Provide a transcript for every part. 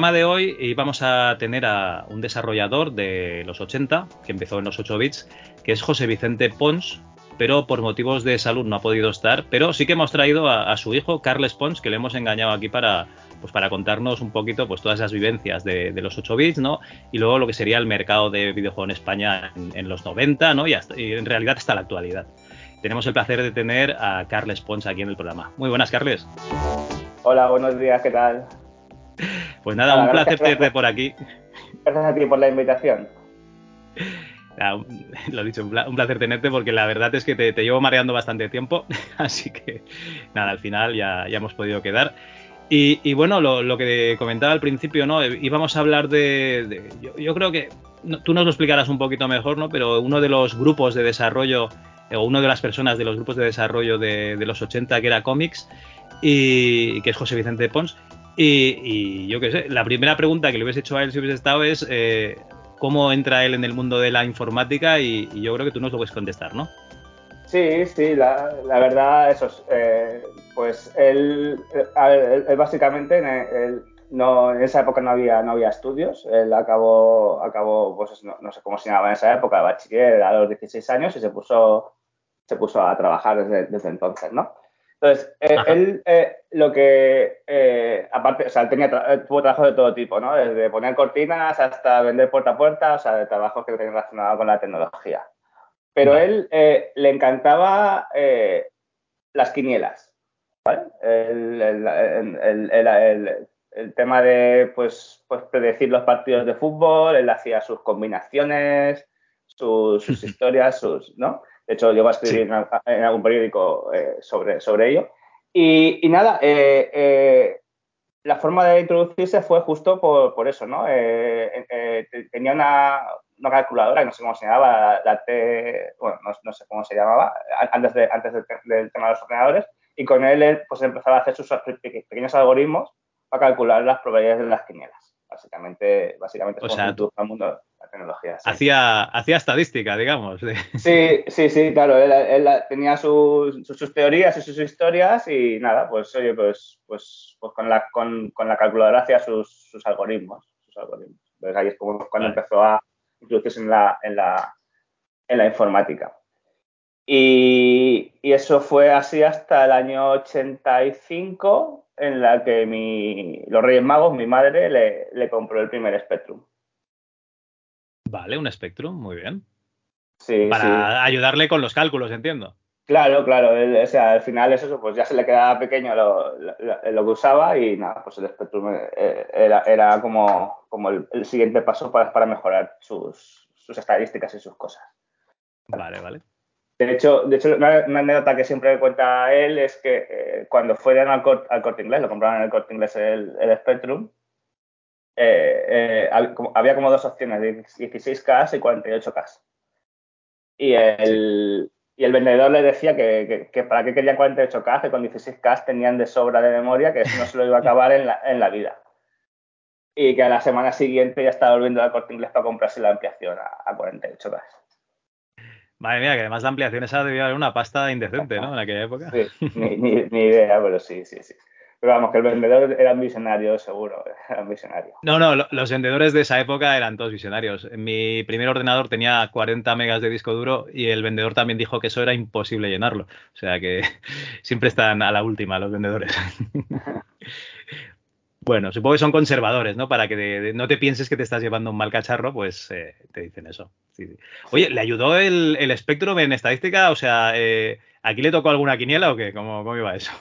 Programa de hoy íbamos a tener a un desarrollador de los 80, que empezó en los 8 bits, que es José Vicente Pons, pero por motivos de salud no ha podido estar. Pero sí que hemos traído a, su hijo, Carles Pons, que le hemos engañado aquí para, pues para contarnos un poquito pues todas esas vivencias de, los 8 bits, ¿no? Y luego lo que sería el mercado de videojuego en España en, los 90, ¿no? Y, y, en realidad hasta la actualidad. Tenemos el placer de tener a Carles Pons aquí en el programa. Muy buenas, Carles. Hola, buenos días, ¿qué tal? Pues nada, un placer tenerte por aquí. Gracias a ti por la invitación. lo dicho, un placer tenerte porque la verdad es que te, llevo mareando bastante tiempo, así que nada, al final ya, ya hemos podido quedar. Y, bueno, lo, que comentaba al principio, ¿no? Íbamos a hablar de. yo, creo que tú nos lo explicarás un poquito mejor, ¿no? Pero uno de los grupos de desarrollo, o una de las personas de los grupos de desarrollo de, de los 80, que era Comics, y que es José Vicente Pons, y, yo qué sé, la primera pregunta que le hubiese hecho a él si hubiese estado es eh, cómo entra él en el mundo de la informática y, yo creo que tú nos lo puedes contestar, ¿no? Sí, sí, la, verdad, eso es, eh, pues él, él, básicamente, él, no, en esa época no había, no había estudios, él acabó, acabó pues no, sé cómo se llamaba en esa época, bachiller a los 16 años y se puso, se puso a trabajar desde entonces, ¿no? Entonces, eh, él eh, lo que, eh, aparte, o sea, tenía tuvo trabajo de todo tipo, ¿no? Desde poner cortinas hasta vender puerta a puerta, o sea, de trabajos que tenían relacionado con la tecnología. Pero él le encantaba las quinielas, ¿vale? El, el, tema de, pues, pues, predecir los partidos de fútbol, él hacía sus combinaciones, sus, sus historias, sus, ¿no? De hecho, yo voy a escribir en, algún periódico eh, sobre, sobre ello. Y, nada, eh, eh, la forma de introducirse fue justo por, eso, ¿no? tenía una, calculadora, no sé cómo se llamaba, la, T, bueno, no, sé cómo se llamaba, antes, de, antes del tema de los ordenadores, y con él pues empezaba a hacer sus pequeños algoritmos para calcular las probabilidades de las quinielas. Básicamente, básicamente o sea, el mundo la tecnología. Hacía, hacía estadística, digamos. Sí, sí, sí, claro. Él, tenía sus, sus, teorías y sus historias y nada, pues oye, pues, pues, pues con, la, con, con la calculadora hacía sus, sus algoritmos. Sus algoritmos. Entonces ahí es como cuando empezó a introducirse en la, en la, en la informática. Y, y, eso fue así hasta el año 85, en la que mi, los Reyes Magos, mi madre, le, le compró el primer Spectrum. Vale, un Spectrum, muy bien. Sí, Para ayudarle con los cálculos, entiendo. Claro, claro. o sea, al final eso, pues ya se le quedaba pequeño lo, que usaba y nada, pues el Spectrum eh, era, como, como el, siguiente paso para, para mejorar sus, sus, estadísticas y sus cosas. Vale, vale. De hecho, de hecho una, anécdota que siempre cuenta él es que eh, cuando fueron al, al, corte inglés, lo compraron en el corte inglés el, el Spectrum, eh, eh, había como dos opciones, 16K y 48K. Y el, y el vendedor le decía que, para qué querían 48K, que con 16K tenían de sobra de memoria, que eso no se lo iba a acabar en la, en la vida. Y que a la semana siguiente ya estaba volviendo al corte inglés para comprarse la ampliación a, 48K. Madre mía, que además la ampliación esa debía haber una pasta indecente, ¿no? En aquella época. Sí, ni, ni idea, pero sí, sí, sí. Pero vamos, que el vendedor era un visionario, seguro, era. No, no, los vendedores de esa época eran todos visionarios. Mi primer ordenador tenía 40 megas de disco duro y el vendedor también dijo que eso era imposible llenarlo. O sea que siempre están a la última los vendedores. bueno, supongo que son conservadores, ¿no? Para que no te pienses que te estás llevando un mal cacharro, pues eh, te dicen eso. Oye, ¿le ayudó el, el en estadística? O sea, eh, ¿aquí le tocó alguna quiniela o qué? ¿Cómo, cómo iba eso?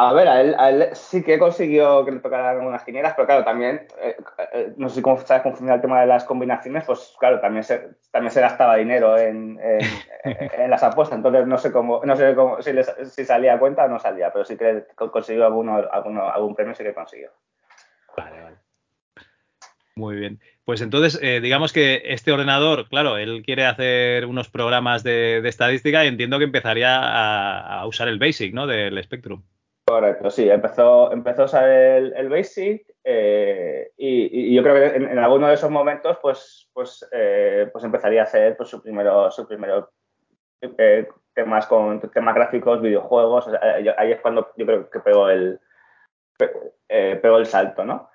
A ver, a él, sí que consiguió que le tocaran algunas quinielas, pero claro, también, eh, eh, no sé si cómo sabes cómo funciona el tema de las combinaciones, pues claro, también se, también se gastaba dinero en, en, las apuestas, entonces no sé cómo, no sé cómo, si, si, salía a cuenta o no salía, pero sí que consiguió alguno, alguno, algún premio, sí que consiguió. Vale, vale. Muy bien. Pues entonces, eh, digamos que este ordenador, claro, él quiere hacer unos programas de, estadística y entiendo que empezaría a, usar el Basic, ¿no? Del Spectrum. Correcto, sí, empezó, empezó a usar el, Basic eh, y, yo creo que en, alguno de esos momentos, pues, pues, eh, pues empezaría a hacer pues, su primero, su primero temas con temas gráficos, videojuegos. ahí es cuando yo creo que pegó el, pegó el salto, ¿no?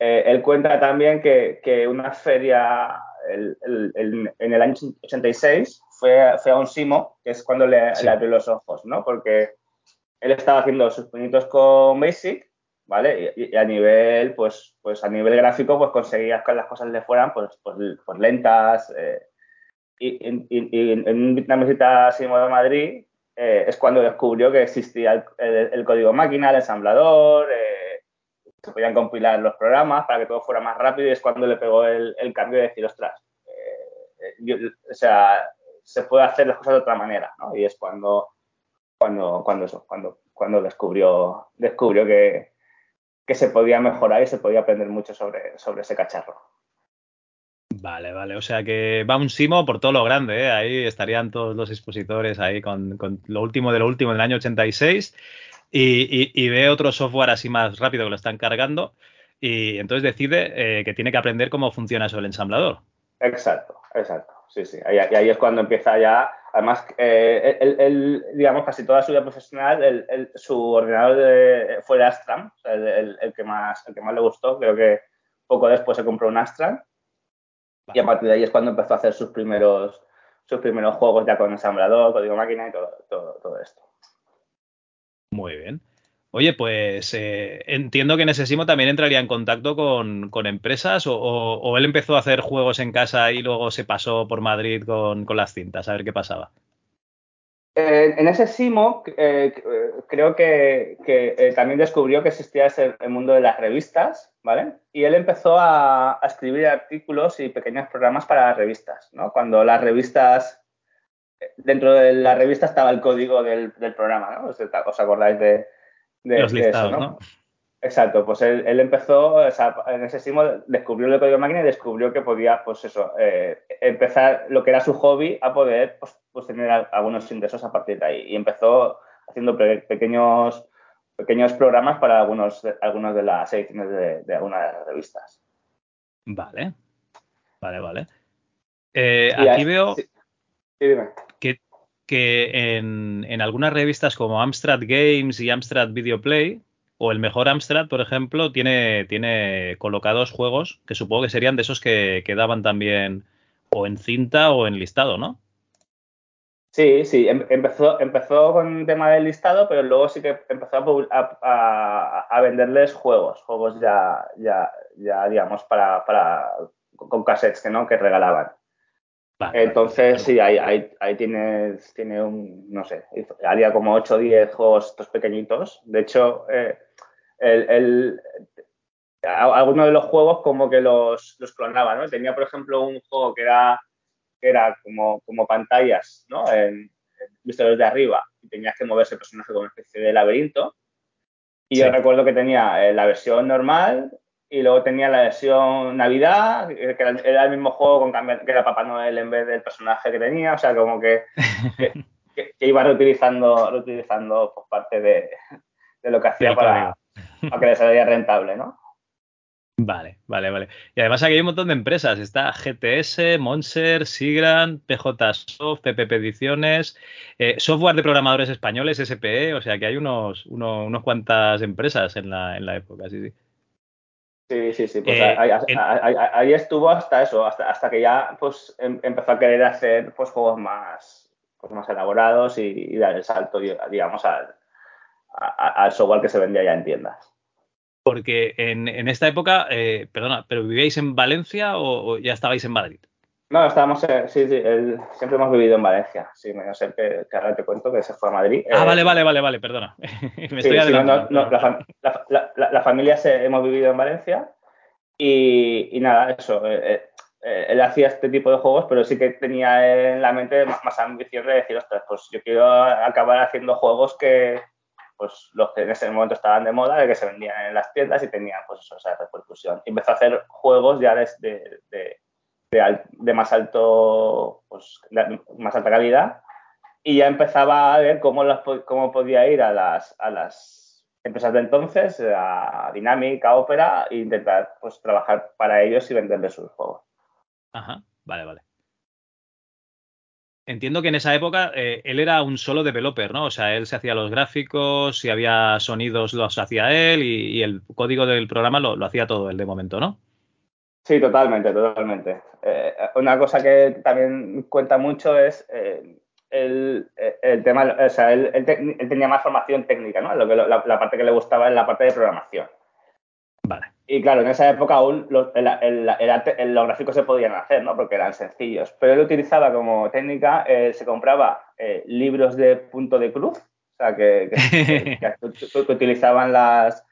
Eh, él cuenta también que, una feria en el año 86 fue, fue, a un Simo, que es cuando le, abrió los ojos, ¿no? Porque él estaba haciendo sus puñitos con Basic, ¿vale? Y, a nivel, pues, pues a nivel gráfico, pues conseguías que las cosas le fueran pues, pues, pues lentas. Eh, y, en una visita a Simo de Madrid eh, es cuando descubrió que existía el, código máquina, el ensamblador, se podían compilar los programas para que todo fuera más rápido y es cuando le pegó el, cambio de decir, ostras, eh, o sea, se puede hacer las cosas de otra manera, ¿no? Y es cuando, cuando, cuando eso, cuando, cuando descubrió, descubrió que, que se podía mejorar y se podía aprender mucho sobre, sobre ese cacharro. Vale, vale. O sea que va un Simo por todo lo grande, ¿eh? Ahí estarían todos los expositores ahí con, con, lo último de lo último del año 86 y, ve otro software así más rápido que lo están cargando y entonces decide eh, que tiene que aprender cómo funciona eso el ensamblador. Exacto, exacto. Sí, sí. Y ahí, es cuando empieza ya. Además, eh, digamos, casi toda su vida profesional, su ordenador fue el Astram, el, que más, el que más le gustó. Creo que poco después se compró un Astram. Y a partir de ahí es cuando empezó a hacer sus primeros, sus primeros juegos ya con ensamblador, código máquina y todo, todo, todo esto. Muy bien. Oye, pues eh, entiendo que en ese Simo también entraría en contacto con, empresas o, él empezó a hacer juegos en casa y luego se pasó por Madrid con, las cintas, a ver qué pasaba. Eh, en ese Simo eh, creo que, también descubrió que existía ese, el mundo de las revistas, ¿vale? Y él empezó a, escribir artículos y pequeños programas para las revistas, ¿no? Cuando las revistas dentro de la revista estaba el código del, programa, ¿no? ¿Os, acordáis de, Los listados, eso, ¿no? Exacto, pues él, empezó, en ese simo descubrió el código de máquina y descubrió que podía, pues eso, eh, empezar lo que era su hobby a poder, pues, pues, tener algunos ingresos a partir de ahí. Y empezó haciendo pequeños, pequeños programas para algunos, algunas de las ediciones de, algunas de las revistas. Vale, vale, vale. Eh, aquí veo... Que, en, algunas revistas como Amstrad Games y Amstrad Video Play, o el mejor Amstrad, por ejemplo, tiene, tiene colocados juegos que supongo que serían de esos que quedaban también o en cinta o en listado, ¿no? Sí, sí, em, empezó, empezó con el tema del listado, pero luego sí que empezó a, venderles juegos, juegos ya, ya, ya digamos, para, para con cassettes que no, que regalaban. Entonces, sí, ahí, ahí, tienes, tiene un, no sé, haría como 8 o 10 juegos estos pequeñitos. De hecho, eh, el, algunos de los juegos como que los, los clonaba, ¿no? Tenía, por ejemplo, un juego que era, que era como, como pantallas, ¿no? En, visto desde arriba y tenías que moverse el personaje como una especie de laberinto. Y yo recuerdo que tenía eh, la versión normal, y luego tenía la versión Navidad, que era el mismo juego con que era Papá Noel en vez del personaje que tenía, o sea, como que, que, iba reutilizando, reutilizando pues, parte de, lo que hacía para, para, que le saliera rentable, ¿no? Vale, vale, vale. Y además aquí hay un montón de empresas. Está GTS, Monser, Sigrand, PJ Soft, PPP Ediciones, eh, software de programadores españoles, SPE, o sea que hay unos, unos, unos cuantas empresas en la, en la época, sí, sí. Sí, sí, sí. Pues eh, ahí, estuvo hasta eso, hasta, hasta que ya pues em, empezó a querer hacer pues juegos más, pues, más elaborados y, dar el salto, digamos, al, al, software que se vendía ya en tiendas. Porque en, en esta época, eh, perdona, ¿pero vivíais en Valencia o, ya estabais en Madrid? No, estábamos, sí, sí, siempre hemos vivido en Valencia. Sí, menos el que, que, ahora te cuento que se fue a Madrid. Ah, vale, eh, vale, vale, vale, perdona. Me estoy adelantando. la, familia se, hemos vivido en Valencia y, nada, eso. Eh, eh, él hacía este tipo de juegos, pero sí que tenía en la mente más, ambición de decir, ostras, pues yo quiero acabar haciendo juegos que, pues los que en ese momento estaban de moda, de que se vendían en las tiendas y tenían pues eso, esa repercusión. Y empezó a hacer juegos ya de, de, de, más alto, pues, más alta calidad y ya empezaba a ver cómo, las, cómo podía ir a las, a las empresas de entonces, a Dynamic, a Opera, e intentar pues trabajar para ellos y venderles sus juegos. Ajá, vale, vale. Entiendo que en esa época eh, él era un solo developer, ¿no? O sea, él se hacía los gráficos, si había sonidos los hacía él y, el código del programa lo, hacía todo él de momento, ¿no? Sí, totalmente, totalmente. Eh, una cosa que también cuenta mucho es eh, el, tema, o sea, él, tenía más formación técnica, ¿no? Lo que, la, la, parte que le gustaba es la parte de programación. Vale. Y claro, en esa época aún los, gráficos se podían hacer, ¿no? Porque eran sencillos. Pero él utilizaba como técnica, eh, se compraba eh, libros de punto de cruz, o sea, que, utilizaban las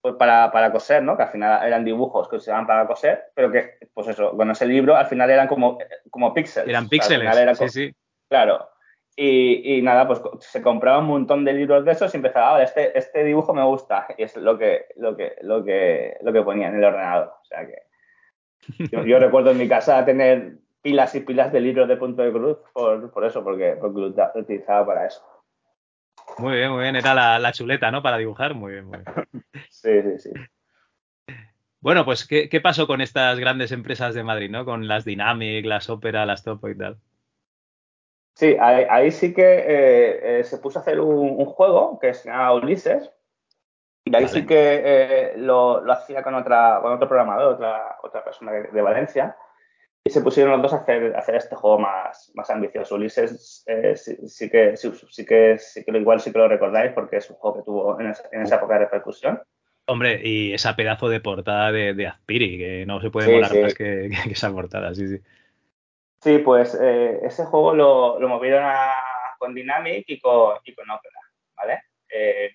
pues, para, para, coser, ¿no? Que al final eran dibujos que se usaban para coser, pero que, pues eso, con ese libro al final eran como, como píxeles. Eran píxeles, sí, sí. Claro, y, nada, pues se compraba un montón de libros de esos y empezaba, ah, este, este dibujo me gusta. Y es lo que, lo que, lo que, lo que ponía en el ordenador. O sea que yo, recuerdo en mi casa tener pilas y pilas de libros de punto de cruz por, por eso, porque, porque lo utilizaba para eso. Muy bien, muy bien. Era la, la, chuleta, ¿no? Para dibujar. Muy bien, muy bien. sí, sí, sí. Bueno, pues, ¿qué, ¿qué, pasó con estas grandes empresas de Madrid, ¿no? Con las Dynamic, las Opera, las Topo y tal. Sí, ahí, sí que eh, eh, se puso a hacer un, juego que se llama Ulises. Y ahí sí que eh, lo, hacía con otra con otro programador, otra, otra persona de, Valencia. Y se pusieron los dos a hacer, hacer este juego más, más ambicioso. Ulises sí, que, sí, que, sí que igual sí que lo recordáis porque es un juego que tuvo en esa, época de repercusión. Hombre, y esa pedazo de portada de, de Azpiri, que no se puede volar más que, que, esa portada, sí, sí. Sí, pues eh, ese juego lo, movieron con Dynamic y con, Opera, ¿vale? Eh,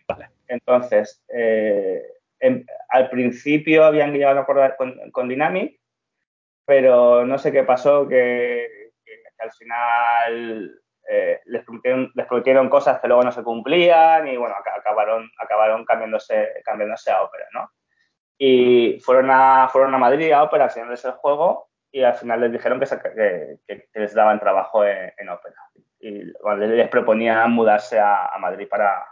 entonces, eh, al principio habían llegado a acordar con, Dynamic, pero no sé qué pasó, que, al final les, prometieron, cosas que luego no se cumplían y bueno, acabaron, acabaron cambiándose, cambiándose a Opera, ¿no? Y fueron a, fueron a Madrid a Opera enseñarles el juego y al final les dijeron que, que, les daban trabajo en, en Opera. Y les proponían mudarse a, Madrid para,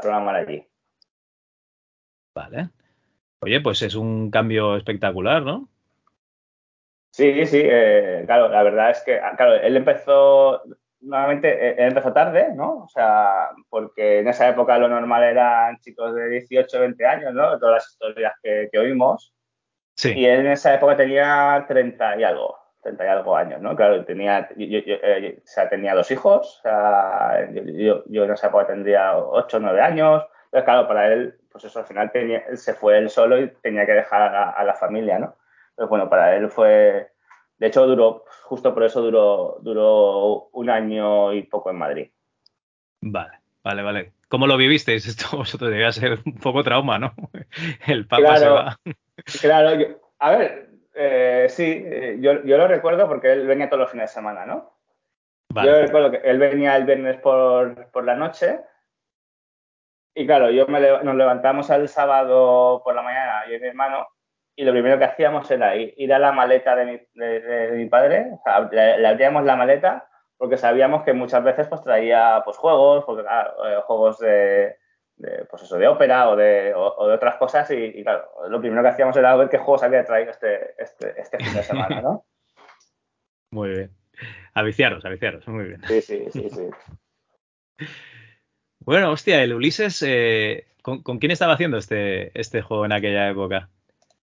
programar allí. Vale. Oye, pues es un cambio espectacular, ¿no? Sí, sí, eh, claro, la verdad es que, ah, claro, él empezó, nuevamente, eh, él empezó tarde, ¿no? O sea, porque en esa época lo normal eran chicos de 18, 20 años, ¿no? Todas las historias que, que oímos. Y él en esa época tenía 30 y algo, 30 y algo años, ¿no? Claro, tenía, yo, eh, o sea, tenía dos hijos, o sea, yo, en esa época tendría 8 o 9 años. Entonces, claro, para él, pues eso, al final tenía, se fue él solo y tenía que dejar a, la familia, ¿no? Entonces, bueno, para él fue, de hecho, duró, justo por eso duró, duró un año y poco en Madrid. Vale, vale, vale. ¿Cómo lo vivisteis? Esto vosotros debía ser un poco trauma, ¿no? El papa se va. Claro, a ver, eh, sí, eh, yo, lo recuerdo porque él venía todos los fines de semana, ¿no? Yo recuerdo que él venía el viernes por, la noche y claro, yo nos levantamos el sábado por la mañana, yo y mi hermano, y lo primero que hacíamos era ir, a la maleta de mi, padre, o sea, le, abríamos la maleta porque sabíamos que muchas veces pues traía pues juegos, porque, eh, juegos de, de, pues eso, de ópera o de, de otras cosas y, claro, lo primero que hacíamos era ver qué juegos había traído este, este, este fin de semana, ¿no? Muy bien. Aviciaros, aviciaros, muy bien. Sí, sí, sí, sí. Bueno, hostia, el Ulises, eh, ¿con, quién estaba haciendo este, este juego en aquella época?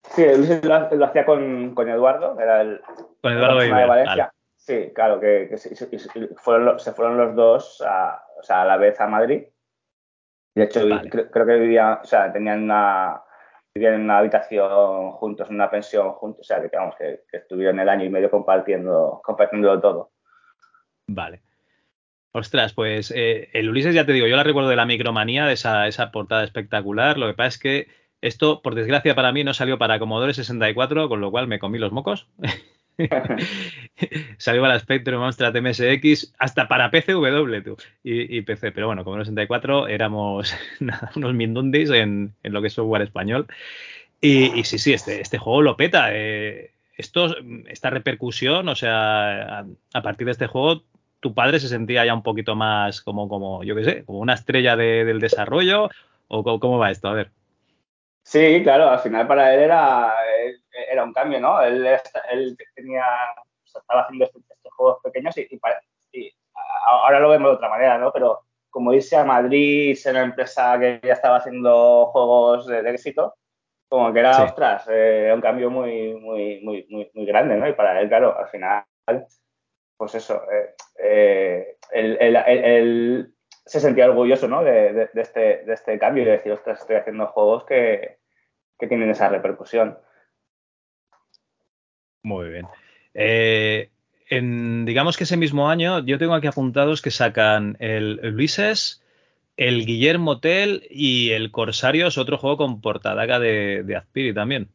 Sí, el Ulises lo, hacía con, con, Eduardo, era el... Con Eduardo de Valencia. Sí, claro, que, se, fueron, se fueron los dos a, o sea, a la vez a Madrid de hecho, creo, que vivían, o sea, tenían una, vivían en una habitación juntos, en una pensión juntos, o sea, que, digamos, que, estuvieron el año y medio compartiendo, compartiendo todo. Vale. Ostras, pues eh, el Ulises, ya te digo, yo la recuerdo de la micromanía, de esa, esa portada espectacular. Lo que pasa es que esto, por desgracia para mí, no salió para Commodore 64, con lo cual me comí los mocos. Salió para Spectrum, Amstrad MSX, hasta para PCW tú, y, PC. Pero bueno, como en el 64 éramos unos mindundis en, en, lo que es software español. Y, sí, sí, este, este juego lo peta. Eh, esto, esta repercusión, o sea, a, partir de este juego, tu padre se sentía ya un poquito más como, como yo qué sé, como una estrella del desarrollo, o cómo va esto, a ver. Sí, claro, al final para él era, era un cambio, ¿no? Él, él tenía, estaba haciendo estos, juegos pequeños y, y, ahora lo vemos de otra manera, ¿no? Pero como irse a Madrid, ser una empresa que ya estaba haciendo juegos de, éxito, como que era, ostras, eh, un cambio muy, muy, muy, muy, muy grande, ¿no? Y para él, claro, al final, pues eso, eh, eh, él, se sentía orgulloso, ¿no? De, de, este, de este cambio y de decir, ostras, estoy haciendo juegos que, que tienen esa repercusión. Muy bien. Eh, en, digamos que ese mismo año, yo tengo aquí apuntados que sacan el, Luises, el Guillermo Tell y el Corsarios, otro juego con portadaga de, de Azpiri también.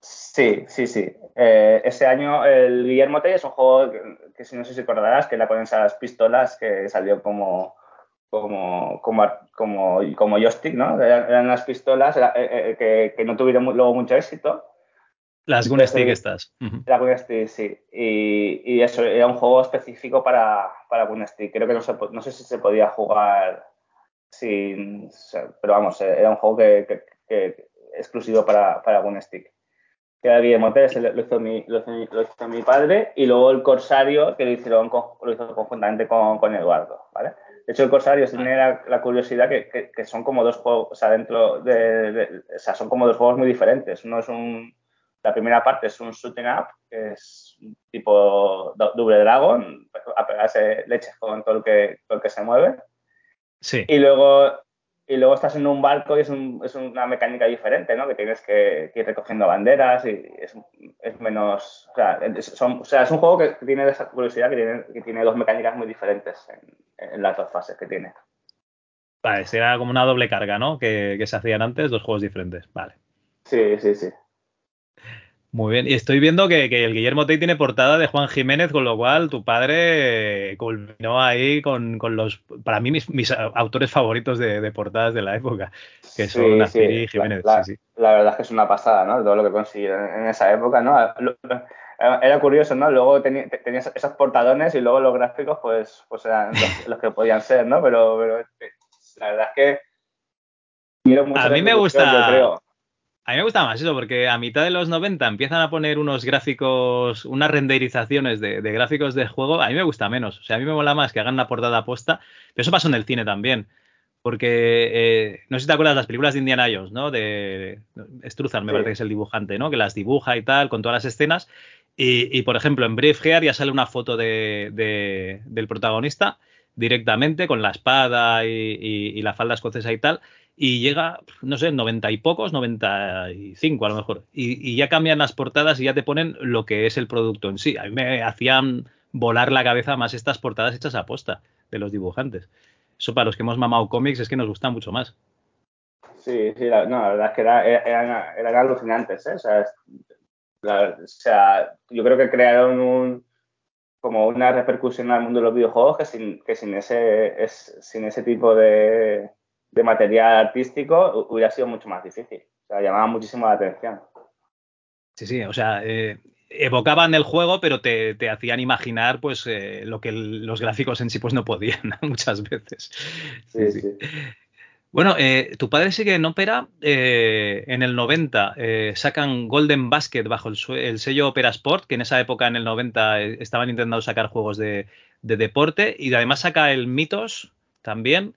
Sí, sí, sí. Eh, ese año el Guillermo Tell es un juego que, si no sé si recordarás, que la ponen esas pistolas que salió como como, como, como, como joystick, ¿no? Eran, las pistolas eh, eh, que, que, no tuvieron luego mucho éxito. Las Gunstick estas. La Gunstick, sí. Y, y, eso, era un juego específico para, para Gunstick. Creo que no, se, no sé si se podía jugar sin... Pero vamos, era un juego que, que, exclusivo para, para Gunstick. Que era Guillermo lo, lo, hizo mi, lo, hizo, mi padre. Y luego el Corsario, que lo, hicieron, lo hizo conjuntamente con, con Eduardo, ¿vale? De hecho, el Corsario tiene la, curiosidad que, que, son como dos juegos, o sea, dentro de, o sea, son como dos juegos muy diferentes. Uno es un, la primera parte es un shooting up, que es tipo Double Dragon, a pegarse leches con todo el que, todo el que se mueve. Sí. Y luego y luego estás en un barco y es, un, es una mecánica diferente, ¿no? Que tienes que, ir recogiendo banderas y es, es menos... O sea, son, o sea, es un juego que tiene esa curiosidad que tiene, que tiene dos mecánicas muy diferentes en, en, las dos fases que tiene. Vale, será como una doble carga, ¿no? Que, que se hacían antes, dos juegos diferentes. Vale. Sí, sí, sí. Muy bien, y estoy viendo que, el Guillermo Tey tiene portada de Juan Jiménez, con lo cual tu padre culminó ahí con, los, para mí, mis, autores favoritos de, portadas de la época, que son Azpiri y Jiménez. La, la, verdad es que es una pasada, ¿no? Todo lo que consiguieron en esa época, ¿no? Era curioso, ¿no? Luego tenías esos portadones y luego los gráficos, pues, pues eran los, que podían ser, ¿no? Pero, pero la verdad es que... a mí me gusta... creo. A mí me gusta más eso, porque a mitad de los 90 empiezan a poner unos gráficos, unas renderizaciones de, gráficos de juego. A mí me gusta menos. O sea, a mí me mola más que hagan una portada aposta. Pero eso pasó en el cine también. Porque eh, no sé si te acuerdas de las películas de Indiana Jones, ¿no? De Struzan, me parece que es el dibujante, ¿no? Que las dibuja y tal, con todas las escenas. Y, por ejemplo, en Braveheart ya sale una foto de, del protagonista directamente con la espada y, y, la falda escocesa y tal y llega, no sé, 90 y pocos, 95 a lo mejor. Y, ya cambian las portadas y ya te ponen lo que es el producto en sí. A mí me hacían volar la cabeza más estas portadas hechas a posta de los dibujantes. Eso para los que hemos mamado cómics es que nos gusta mucho más. Sí, sí, la, no, la verdad es que eran, alucinantes. ¿eh? O, sea, yo creo que crearon un, como una repercusión al mundo de los videojuegos que sin, que sin, ese, es, sin ese tipo de, de material artístico hubiera sido mucho más difícil. O sea, llamaba muchísimo la atención. Sí, sí, o sea, eh, evocaban el juego, pero te, hacían imaginar pues eh, lo que los gráficos en sí pues no podían muchas veces. Sí, sí. Bueno, eh, tu padre sigue en ópera. en el 90 sacan Golden Basket bajo el, sello Opera Sport, que en esa época, en el 90, estaban intentando sacar juegos de, de, deporte. Y además saca el Mitos también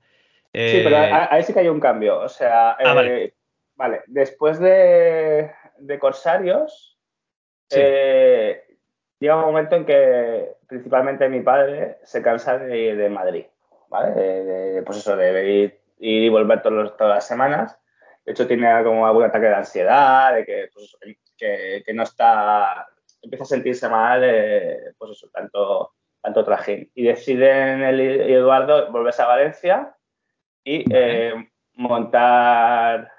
sí, pero eh, ahí sí que hay un cambio. O sea, ah, vale. Eh, después de, Corsarios, eh, llega un momento en que principalmente mi padre se cansa de ir de Madrid, ¿vale? De, pues eso, de ir, y volver todas las semanas. De hecho, tiene como algún ataque de ansiedad, de que, pues, que, no está, empieza a sentirse mal, pues eso, tanto, tanto trajín. Y deciden el y Eduardo volverse a Valencia y eh, montar,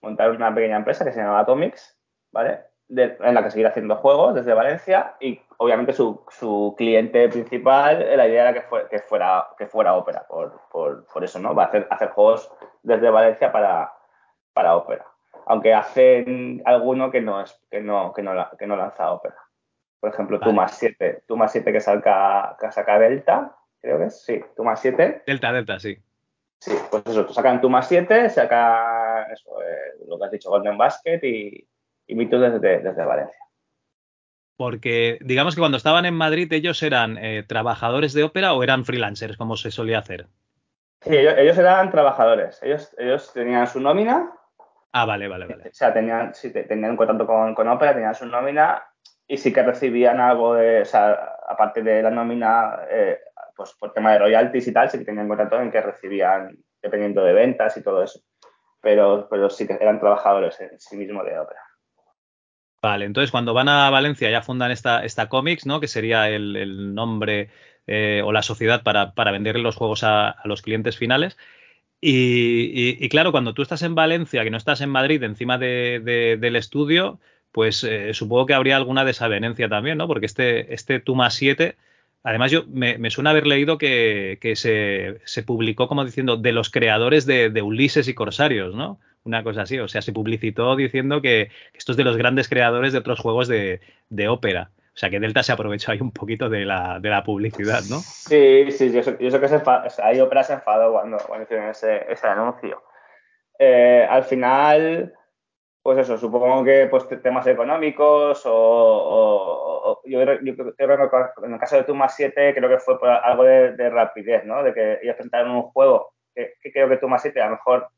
montar una pequeña empresa que se llama Atomics, ¿vale? en la que seguir haciendo juegos desde Valencia y obviamente su, su cliente principal, la idea era que, que, fuera, que fuera Opera, por, por, por, eso, ¿no? Va a hacer, hacer juegos desde Valencia para, para Opera. Aunque hacen alguno que no, es, que no, que no, que no lanza Opera. Por ejemplo, vale. más 7, tú más 7 que saca, que saca Delta, creo que es, sí, tú más 7. Delta, Delta, sí. Sí, pues eso, tú sacan tú más 7, saca eso, eh, lo que has dicho, Golden Basket y, y Mitos desde, desde Valencia. Porque digamos que cuando estaban en Madrid ellos eran eh, trabajadores de ópera o eran freelancers, como se solía hacer. Sí, ellos, ellos, eran trabajadores. Ellos, ellos tenían su nómina. Ah, vale, vale, vale. O sea, tenían, sí, tenían un contacto con, con ópera, tenían su nómina y sí que recibían algo de, o sea, aparte de la nómina, eh, pues por tema de royalties y tal, sí que tenían contacto en que recibían, dependiendo de ventas y todo eso. Pero, pero sí que eran trabajadores en sí mismo de ópera. Vale, entonces cuando van a Valencia ya fundan esta, esta Comics, ¿no? Que sería el, el nombre eh, o la sociedad para, para vender los juegos a, los clientes finales. Y, claro, cuando tú estás en Valencia, que no estás en Madrid, encima de, del estudio, pues eh, supongo que habría alguna desavenencia también, ¿no? Porque este, este Tuma 7, además yo me, suena haber leído que, que se, se, publicó como diciendo de los creadores de, Ulises y Corsarios, ¿no? Una cosa así, o sea, se publicitó diciendo que, esto es de los grandes creadores de otros juegos de, de ópera. O sea, que Delta se aprovechó ahí un poquito de la, de la publicidad, ¿no? Sí, sí, yo yo sé que se ahí Opera se enfadó cuando, cuando hicieron ese, ese anuncio. Eh, al final, pues eso, supongo que pues, temas económicos o, o, o yo, creo que en el caso de Tuma 7 creo que fue por algo de, de, rapidez, ¿no? De que ellos presentaron un juego que, creo que Tuma 7 a lo mejor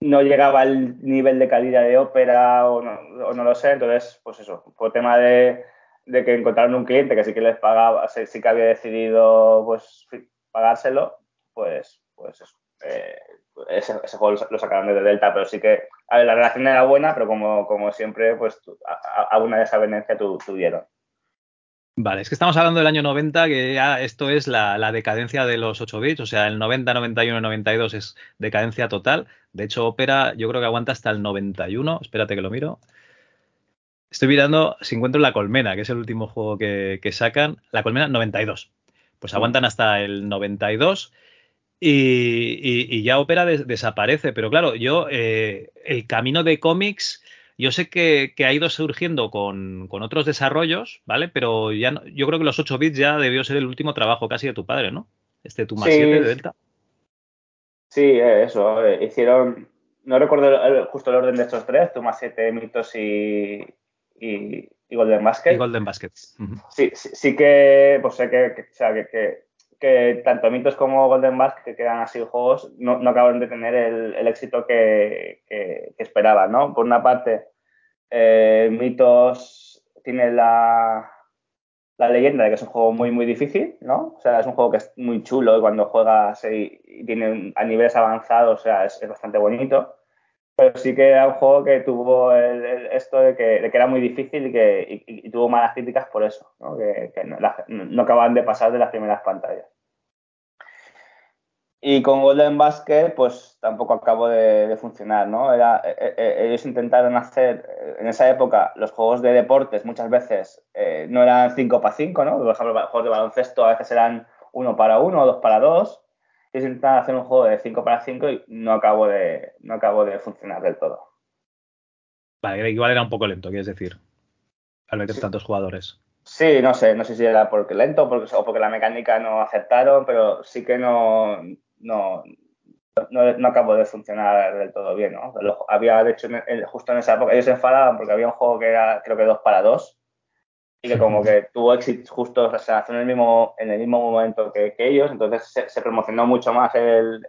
no llegaba al nivel de calidad de ópera o no, lo sé, entonces, pues eso, por tema de, de, que encontraron un cliente que sí que les pagaba, sí, sí que había decidido pues pagárselo, pues, pues eso. Eh, ese, ese, juego lo sacaron desde Delta, pero sí que a ver, la relación era buena, pero como, como siempre, pues alguna desavenencia tu, tuvieron. Vale, es que estamos hablando del año 90, que ya esto es la, la decadencia de los 8 bits, o sea, el 90, 91, 92 es decadencia total. De hecho, Opera yo creo que aguanta hasta el 91, espérate que lo miro. Estoy mirando si encuentro La Colmena, que es el último juego que, que sacan. La Colmena 92. Pues aguantan hasta el 92 y, y, y ya Opera des, desaparece. Pero claro, yo, eh, el camino de cómics yo sé que, que, ha ido surgiendo con, con, otros desarrollos, ¿vale? Pero ya no, yo creo que los 8 bits ya debió ser el último trabajo casi de tu padre, ¿no? Este tu más sí, 7 de Delta. Sí, eso. Eh, hicieron. No recuerdo el, justo el orden de estos tres: tu más 7, Mitos y, y, y, Golden Basket. Y Golden Basket. Uh -huh. sí, sí, sí, que. Pues sé que, que, o sea, que, que, que, tanto Mitos como Golden Basket, que quedan así juegos, no, no acabaron de tener el, el éxito que, que, esperaban, ¿no? Por una parte, eh, Mitos tiene la, la leyenda de que es un juego muy, muy difícil, ¿no? O sea, es un juego que es muy chulo y cuando juegas y, y a niveles avanzados, o sea, es, es, bastante bonito. Pero sí que era un juego que tuvo esto de que, era muy difícil y que tuvo malas críticas por eso, ¿no? Que, no, la, no, acaban de pasar de las primeras pantallas. Y con Golden Basket, pues tampoco acabó de, funcionar, ¿no? Era, eh, eh, ellos intentaron hacer, en esa época, los juegos de deportes muchas veces eh, no eran 5 para 5, ¿no? Por ejemplo, los juegos de baloncesto a veces eran 1 para 1 o 2 para 2. Ellos intentaron hacer un juego de 5 para 5 y no acabó, de, no acabó de funcionar del todo. Vale, igual era un poco lento, quieres decir, al meter sí. tantos jugadores. Sí, no sé, no sé si era porque lento porque, o porque la mecánica no aceptaron, pero sí que no, no, no, no, acabó de funcionar del todo bien, ¿no? Había, de hecho, en, justo en esa época, ellos se enfadaban porque había un juego que era, creo que dos para dos, y que como que tuvo éxito justo o sea, en, el mismo, en el mismo momento que, que ellos, entonces se, se, promocionó mucho más el,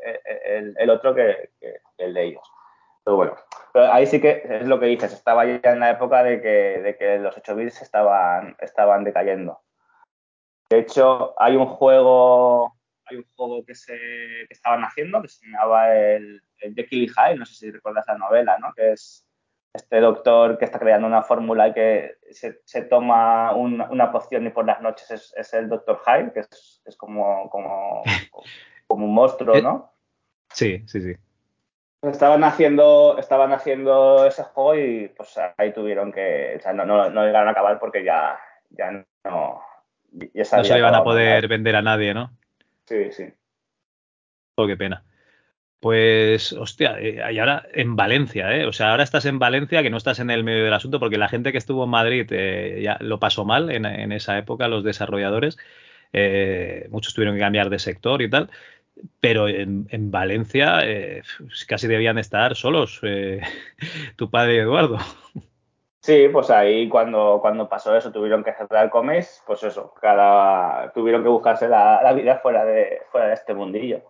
el, el otro que, que, el de ellos. Pero bueno, pero ahí sí que es lo que dices, estaba ya en la época de que, de que los 8 bits estaban, estaban decayendo. De hecho, hay un juego hay un juego que, se, que estaban haciendo que se llamaba el, el Jekyll y Hyde, no sé si recuerdas la novela, ¿no? Que es este doctor que está creando una fórmula y que se, se toma un, una poción y por las noches es, es el doctor Hyde, que es, es como, como, como, un monstruo, ¿no? Sí, sí, sí. Estaban haciendo, estaban haciendo ese juego y pues ahí tuvieron que, o sea, no, no, no llegaron a acabar porque ya, ya no, ya no se iban a poder vender a nadie, ¿no? Sí, sí. Oh, qué pena. Pues, hostia, eh, y ahora en Valencia, ¿eh? O sea, ahora estás en Valencia, que no estás en el medio del asunto, porque la gente que estuvo en Madrid eh, ya lo pasó mal en, esa época, los desarrolladores. Eh, muchos tuvieron que cambiar de sector y tal. Pero en, en Valencia casi debían estar solos tu padre y Eduardo. Sí, pues ahí cuando, cuando pasó eso tuvieron que cerrar cómics, pues eso, cada tuvieron que buscarse la, la vida fuera de, fuera de este mundillo.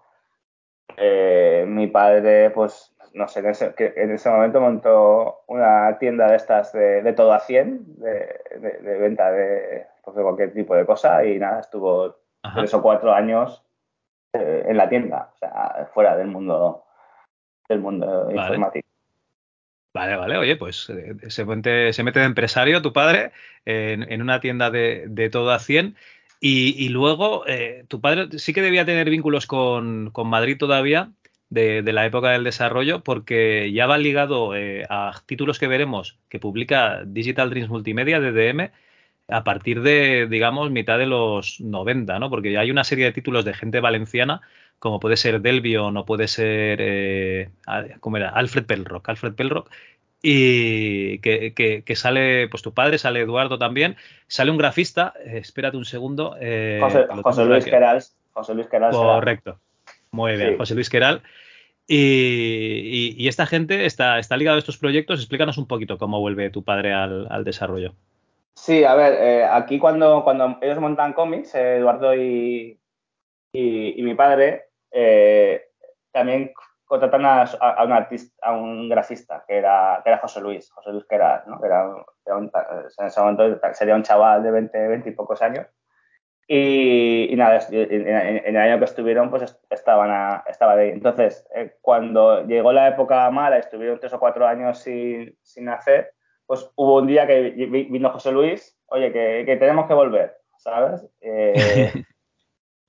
Eh, mi padre, pues, no sé, en ese, que en ese, momento montó una tienda de estas de, de todo a 100, de, de, de venta de, pues, de, cualquier tipo de cosa, y nada, estuvo Ajá. tres o cuatro años eh, en la tienda, o sea, fuera del mundo del mundo vale. informático. Vale, vale, oye, pues eh, se, mete, se mete de empresario tu padre en, en una tienda de, de todo a 100 y, y luego, eh, tu padre sí que debía tener vínculos con, con Madrid todavía, de, de, la época del desarrollo, porque ya va ligado eh, a títulos que veremos que publica Digital Dreams Multimedia, DDM, a partir de, digamos, mitad de los 90, ¿no? Porque hay una serie de títulos de gente valenciana, como puede ser Delvion o puede ser, eh, ¿cómo era? Alfred Pelrock, Alfred Pelrock, y que, que, que, sale, pues tu padre, sale Eduardo también, sale un grafista, eh, espérate un segundo. Eh, José, José Luis Queral. José Luis Queral. Correcto. Muy bien, sí. José Luis Queral. Y, y, y, esta gente está, está ligada a estos proyectos. Explícanos un poquito cómo vuelve tu padre al, al desarrollo. Sí, a ver, eh, aquí cuando, cuando ellos montan cómics, eh, Eduardo y, y, mi padre, eh, también contratan a, a, un artista, a un grafista, que era, que era José Luis, José Luis que era, ¿no? era, era un, en ese momento sería un chaval de 20, 20 y pocos años. Y, y nada, en, en, el año que estuvieron, pues estaban a, estaba ahí. Entonces, eh, cuando llegó la época mala, estuvieron tres o cuatro años sin, sin hacer, pues hubo un día que vino José Luis, oye, que, que tenemos que volver, ¿sabes? Eh,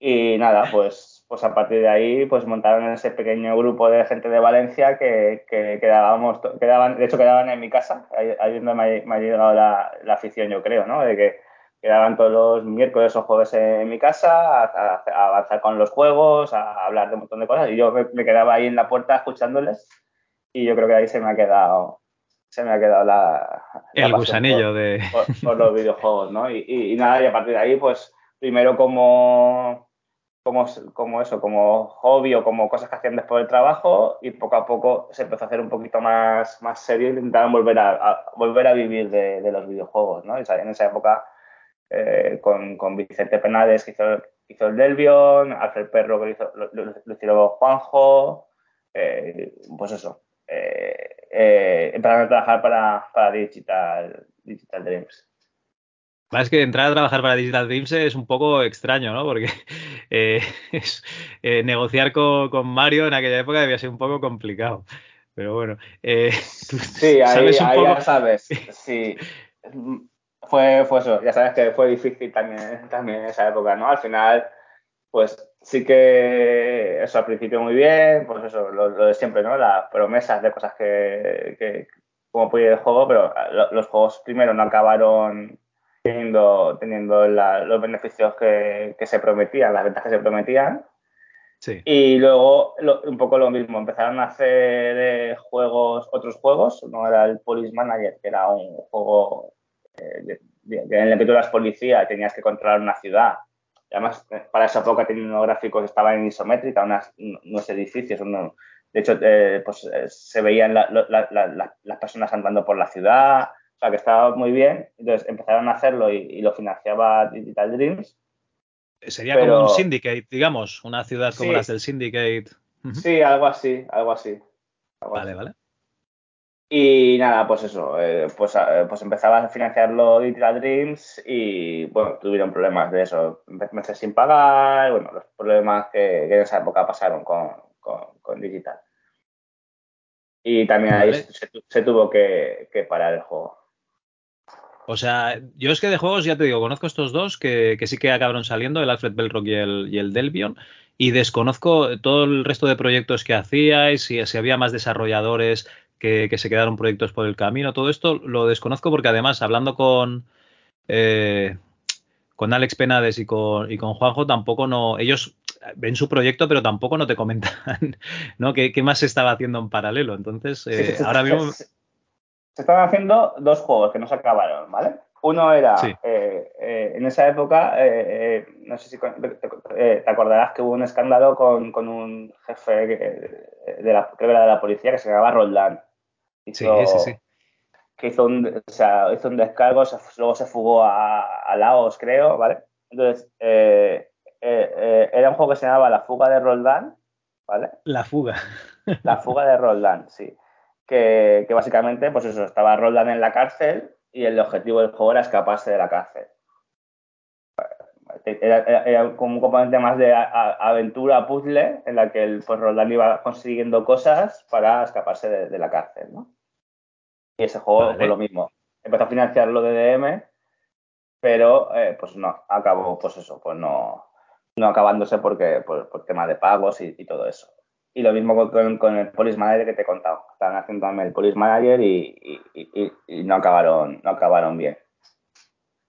y nada, pues pues a partir de ahí pues montaron ese pequeño grupo de gente de Valencia que, que quedábamos, quedaban, de hecho quedaban en mi casa, ahí, ahí donde me, me, ha llegado la, la, afición yo creo, ¿no? De que quedaban todos los miércoles o jueves en, mi casa a, a, a, avanzar con los juegos, a hablar de un montón de cosas y yo me, me, quedaba ahí en la puerta escuchándoles y yo creo que ahí se me ha quedado se me ha quedado la, el la gusanillo por, de por, por, los videojuegos, ¿no? Y, y, y nada, y a partir de ahí pues primero como como, como eso, como hobby o como cosas que hacían después del trabajo y poco a poco se empezó a hacer un poquito más, más serio e intentaban volver a, volver a vivir de, los videojuegos, ¿no? En esa época eh, con, con, Vicente Penades que hizo, hizo el Delvion, Alfred Perro que hizo, lo, lo hizo Juanjo, eh, pues eso, eh, eh, empezaron a trabajar para, para Digital, Digital Dreams. Es que entrar a trabajar para Digital Dreams es un poco extraño, ¿no? Porque eh, es, eh, negociar con, con, Mario en aquella época debía ser un poco complicado. Pero bueno, eh, sí, ahí, sabes un ahí poco... ya sabes. Sí, fue, fue eso. Ya sabes que fue difícil también, también esa época, ¿no? Al final, pues sí que eso al principio muy bien, pues eso, lo, lo de siempre, ¿no? Las promesas de cosas que, que como puede el juego, pero los juegos primero no acabaron teniendo, teniendo la, los beneficios que, que, se prometían, las ventas que se prometían. Sí. Y luego lo, un poco lo mismo, empezaron a hacer eh, juegos, otros juegos, no era el Police Manager, que era un juego eh, de, de, en el que tú eras policía y tenías que controlar una ciudad. Y además, para esa época unos gráficos estaban en isométrica, unas, unos edificios, unos, de hecho, eh, pues se veían la, la, las personas andando por la ciudad, sea, que estaba muy bien. Entonces empezaron a hacerlo y, y lo financiaba Digital Dreams. Sería pero... como un syndicate, digamos, una ciudad como sí. las del syndicate. Sí, algo así, algo así. Algo vale, así. vale. Y nada, pues eso, eh, pues, eh, pues empezaba a financiarlo Digital Dreams y bueno, tuvieron problemas de eso, meses sin pagar, bueno, los problemas que, que en esa época pasaron con, con, con Digital. Y también vale. ahí se, se, tuvo que, que parar el juego. O sea, yo es que de juegos, ya te digo, conozco estos dos que, que sí que acabaron saliendo, el Alfred Belrock y el, y el Delvion. y desconozco todo el resto de proyectos que hacíais, si, si había más desarrolladores que, se quedaron proyectos por el camino, todo esto lo desconozco porque además hablando con, eh, con Alex Penades y con, y con Juanjo tampoco no, ellos ven su proyecto pero tampoco no te comentan, ¿no? ¿Qué, más se estaba haciendo en paralelo? Entonces, eh, ahora mismo... Se, estaban haciendo dos juegos que no se acabaron, ¿vale? Uno era, eh, en esa época, no sé si te, acordarás que hubo un escándalo con, con un jefe de la, creo que era de la policía que se llamaba Roldán sí, sí, sí. Que hizo un, o sea, hizo un descargo, luego se fugó a, Laos, creo, ¿vale? Entonces, eh, eh, eh, era un juego que se llamaba La fuga de Roldán, ¿vale? La fuga. La fuga de Roldán, sí. Que, que, básicamente, pues eso, estaba Roldán en la cárcel y el objetivo del juego era escaparse de la cárcel. Era, como un componente más de aventura puzzle en la que el, pues Roldán iba consiguiendo cosas para escaparse de, la cárcel, ¿no? Y ese juego fue lo mismo. Empezó a financiarlo de DM, pero eh, pues no, acabó, pues eso, pues no, no acabándose porque, por, tema de pagos y, todo eso. Y lo mismo con, el Police Manager que te he contado. Estaban haciendo el Police Manager y, y, no acabaron, no acabaron bien.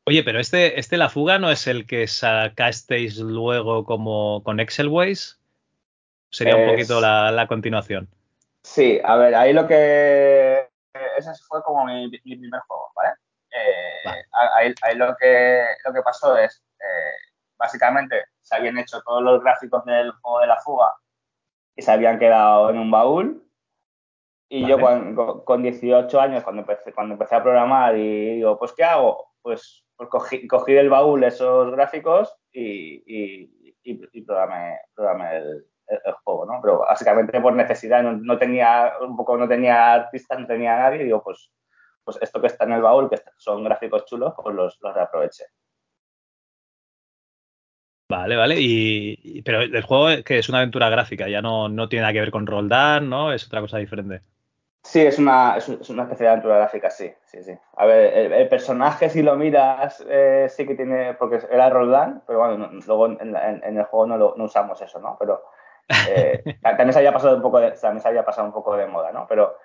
Oye, pero este, este La Fuga no es el que sacasteis luego como con Excelways. Sería un poquito la, continuación. Sí, a ver, ahí lo que. Ese fue como mi, primer juego, ¿vale? Eh, ahí, lo, que, lo que pasó es. Eh, básicamente se habían hecho todos los gráficos del juego de la fuga y se habían quedado en un baúl. Y yo con, 18 años, cuando empecé, cuando empecé a programar y digo, pues ¿qué hago? Pues pues cogí, cogí, del baúl esos gráficos y, y, y, programé, el, juego, ¿no? Pero básicamente por necesidad, no, tenía, un poco no tenía artistas, no tenía nadie, y digo, pues, pues esto que está en el baúl, que son gráficos chulos, pues los, los reaproveché. Vale, vale. Y, pero el juego que es una aventura gráfica, ya no, no tiene nada que ver con Roldán, ¿no? Es otra cosa diferente. Sí, es una, es una especie de aventura gráfica, sí, sí, sí. A ver, el, personaje, si lo miras, eh, sí que tiene, porque era Roldán, pero bueno, luego en, el juego no, lo, no, usamos eso, ¿no? Pero eh, también se había pasado un poco de, también se había pasado un poco de moda, ¿no? Pero,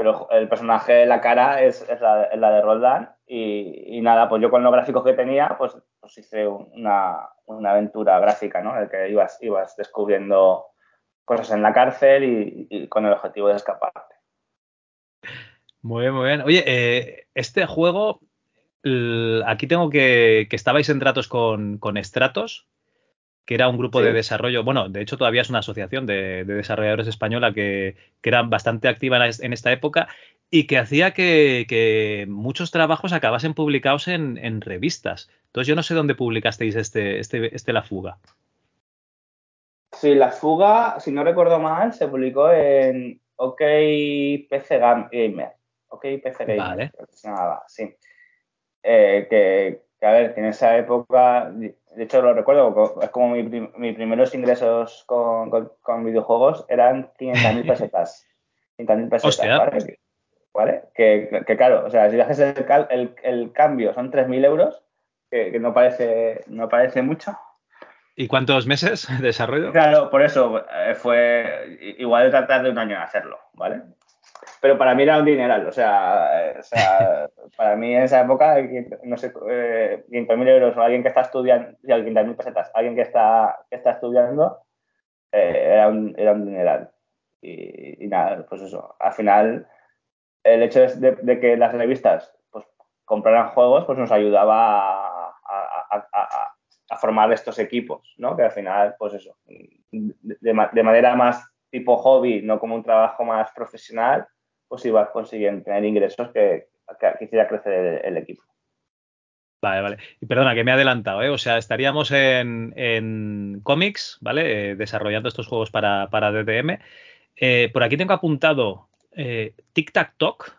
pero el personaje, la cara es, es, la, de Roldán y, y, nada, pues yo con los gráficos que tenía, pues, pues hice una, una aventura gráfica, ¿no? En el que ibas, ibas descubriendo cosas en la cárcel y, y con el objetivo de escaparte. Muy bien, muy bien. Oye, eh, este juego, aquí tengo que, que estabais en tratos con, con Stratos, que era un grupo de desarrollo, bueno, de hecho todavía es una asociación de, desarrolladores española que, que, era bastante activa en, esta época y que hacía que, muchos trabajos acabasen publicados en, revistas. Entonces yo no sé dónde publicasteis este, este, este La Fuga. Sí, La Fuga, si no recuerdo mal, se publicó en OK PC Gamer. OK PC Gamer. Vale. sí. Eh, que, a ver, que en esa época, de hecho lo recuerdo, es como mis primeros ingresos con, con, videojuegos eran 500.000 pesetas. 500.000 pesetas, ¿vale? ¿Vale? Que, que, claro, o sea, si haces el, el, el cambio son 3.000 euros, que, que, no, parece, no parece mucho. ¿Y cuántos meses de desarrollo? Claro, por eso eh, fue igual de tratar de un año en hacerlo, ¿vale? Pero para mí era un dineral, o sea, o sea para mí en esa época, no sé, eh, 5.000 euros o alguien que está estudiando, 500.000 pesetas, alguien que está, que está estudiando, eh, era, un, era un dineral. Y, nada, pues eso, al final, el hecho de, de, que las revistas pues, compraran juegos, pues nos ayudaba a, a, a, formar estos equipos, ¿no? Que al final, pues eso, de, de manera más tipo hobby, no como un trabajo más profesional, pues ibas consiguiendo tener ingresos que, que, hiciera crecer el, equipo. Vale, vale. Y perdona, que me he adelantado, ¿eh? O sea, estaríamos en, en cómics, ¿vale? Eh, desarrollando estos juegos para, para DTM. Eh, por aquí tengo apuntado eh, Tic Tac Toc.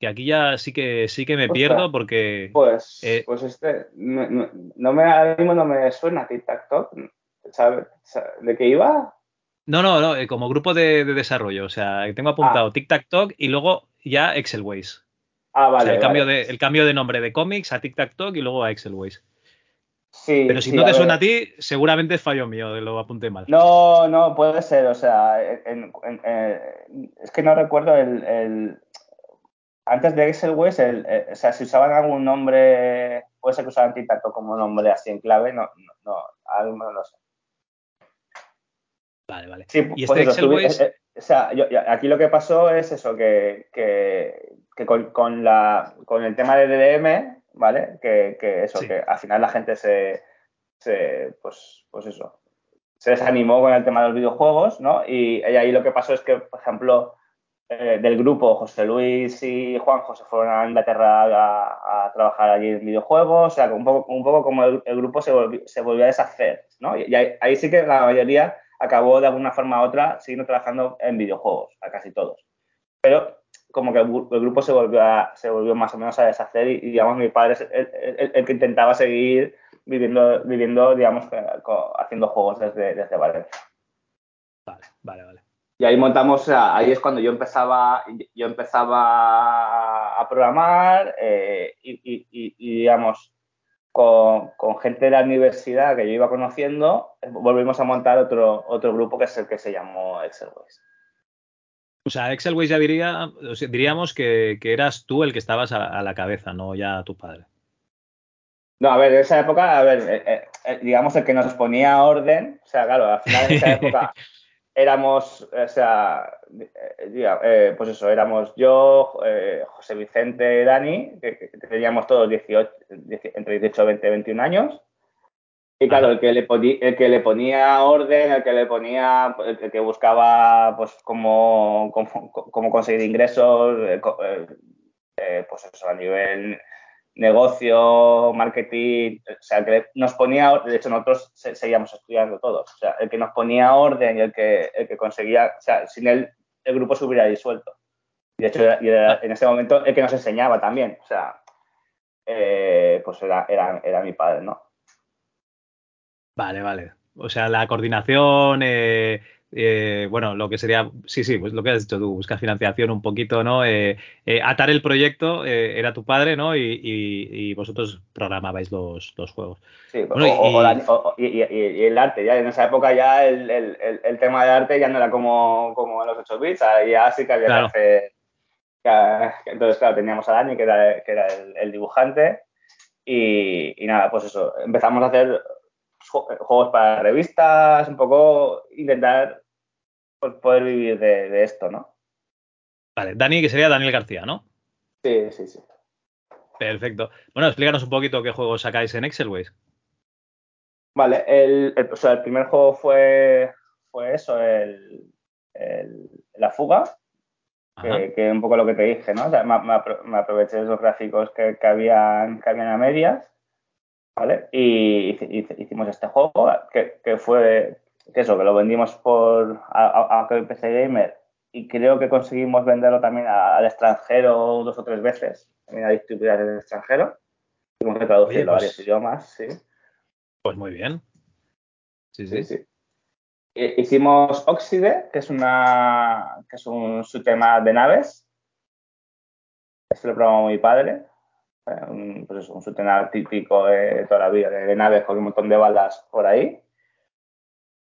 Que aquí ya sí que sí que me pierdo porque. Pues, pues este. No, me, ahora mismo no me suena Tic Tac Toc. ¿Sabes de qué iba? No, no, no, eh, como grupo de, desarrollo. O sea, tengo apuntado ah. Tic Tac Toc y luego ya Excelways. Ah, vale. el, cambio de, el cambio de nombre de cómics a Tic Tac Toc y luego a Excelways. Sí, Pero si no te suena a ti, seguramente es fallo mío, lo apunté mal. No, no, puede ser. O sea, eh, es que no recuerdo el, antes de Excelways, el, eh, o sea, si usaban algún nombre, puede ser que usaban Titato como nombre así en clave, no, no, no, algo no lo sé. Vale, vale. Sí, ¿Y pues este Excelways? Eh, o sea, yo, aquí lo que pasó es eso, que, que, que con, con, la, con el tema de DDM, ¿vale? Que, que eso, que al final la gente se, se, pues, pues eso, se desanimó con el tema de los videojuegos, ¿no? Y, y ahí lo que pasó es que, por ejemplo, eh, del grupo, José Luis y Juanjo se fueron a Inglaterra a, trabajar allí en videojuegos, o sea, un poco, un poco como el, grupo se volvió, se volvió, a deshacer, ¿no? Y ahí, sí que la mayoría acabó de alguna forma u otra siguiendo trabajando en videojuegos, a casi todos. Pero como que el, grupo se volvió, se volvió más o menos a deshacer y, digamos, mi padre es el, que intentaba seguir viviendo, viviendo digamos, haciendo juegos desde, desde Valencia. Vale, vale, vale. Y ahí montamos, ahí es cuando yo empezaba, yo empezaba a programar eh, y, digamos, con, gente de la universidad que yo iba conociendo, volvimos a montar otro, otro grupo que es el que se llamó Excelways. O sea, Excelways ya diría, diríamos que, eras tú el que estabas a, la cabeza, no ya tu padre. No, a ver, en esa época, a ver, eh, eh, digamos el que nos ponía orden, o sea, claro, al final de esa época éramos, o sea, eh, eh, pues eso, éramos yo, eh, José Vicente, Dani, que, teníamos todos 18, entre 18, 20, 21 años. Y claro, el que, le ponía, el que le ponía orden, el que le ponía, el que buscaba pues cómo, cómo, conseguir ingresos, pues eso, a nivel negocio, marketing, o sea, que nos ponía, de hecho nosotros seguíamos estudiando todos, o sea, el que nos ponía orden y el que, el que conseguía, o sea, sin él el grupo se hubiera disuelto. De hecho, era, en ese momento el que nos enseñaba también, o sea, eh, pues era, era, era mi padre, ¿no? Vale, vale. O sea, la coordinación, eh, eh, bueno, lo que sería, sí, sí, pues lo que has dicho tú, buscar financiación un poquito, ¿no? Eh, eh, atar el proyecto era tu padre, ¿no? Y, vosotros programabais los, juegos. Sí, y, el arte, ya en esa época ya el, tema de arte ya no era como, como en los 8 bits, ya sí que había que hacer... entonces, claro, teníamos a Dani, que era, que era el, dibujante, y, nada, pues eso, empezamos a hacer juegos para revistas, un poco intentar poder vivir de, esto, ¿no? Vale, Dani, que sería Daniel García, ¿no? Sí, sí, sí. Perfecto. Bueno, explícanos un poquito qué juegos sacáis en Excelways. Vale, el, o sea, el primer juego fue, fue eso, el, la fuga, que, que, un poco lo que te dije, ¿no? O sea, me, aproveché de esos gráficos que, que, habían, que habían a medias, ¿vale? Y hicimos este juego que, que fue que eso, que lo vendimos por a, a, PC Gamer y creo que conseguimos venderlo también al extranjero dos o tres veces, también a distribuidores del extranjero. Tuvimos que traducirlo a varios pues idiomas, sí. Pues muy bien. Sí, sí. sí, Hicimos Oxide, que es una que es un sistema de naves. Este lo probó mi padre. Eh, un, pues un sistema típico de toda la vida, de naves con un montón de balas por ahí.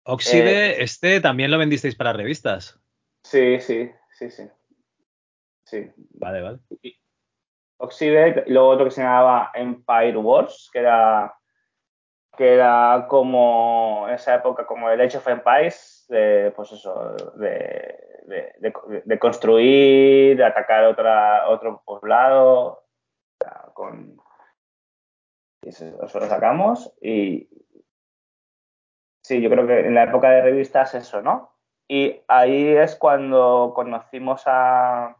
Oxide, eh, este también lo vendisteis para revistas. Sí, sí, sí, sí. Sí. Vale, vale. Oxide, y luego otro que se llamaba Empire Wars, que era que era como en esa época como el Age of Empires, de, pues eso, de, de, construir, de atacar otra, otro poblado, con eso lo sacamos y, Sí, yo creo que en la época de revistas eso, ¿no? Y ahí es cuando conocimos a,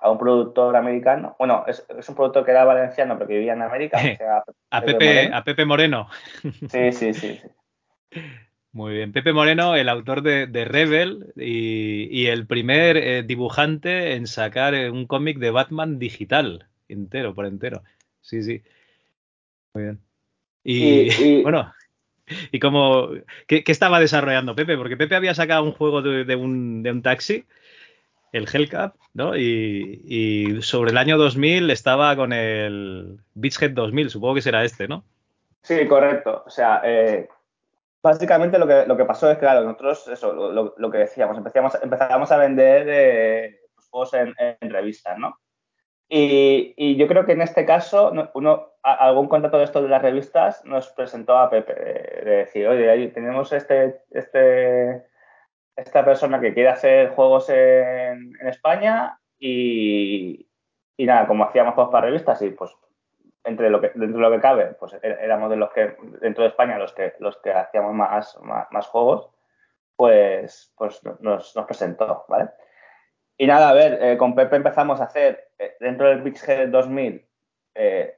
a un productor americano. Bueno, es, un productor que era valenciano pero que vivía en América. a, Pepe, a Pepe Moreno. Sí, sí, sí, Muy bien. Pepe Moreno, el autor de, Rebel y, el primer eh, dibujante en sacar eh, un cómic de Batman digital, entero, por entero. Sí, sí. Muy bien. y bueno, ¿Y cómo, qué, estaba desarrollando Pepe? Porque Pepe había sacado un juego de, un, taxi, el Hellcat, ¿no? Y, sobre el año 2000 estaba con el Beachhead 2000, supongo que será este, ¿no? Sí, correcto. O sea, eh, básicamente lo que, lo que pasó es, claro, nosotros, eso, lo, lo que decíamos, empezamos, empezamos a vender eh, juegos en, en, revistas, ¿no? Y, y, yo creo que en este caso, uno, algún contrato de esto de las revistas nos presentó a Pepe, de, de decir, oye, tenemos este, este, esta persona que quiere hacer juegos en, España y, y, nada, como hacíamos juegos para revistas, y pues entre lo que, dentro de lo que cabe, pues éramos de los que, dentro de España, los que, los que hacíamos más, más, juegos, pues, pues nos, nos, presentó, ¿vale? Y nada, a ver, eh, con Pepe empezamos a hacer, eh, dentro del Big 2000, eh,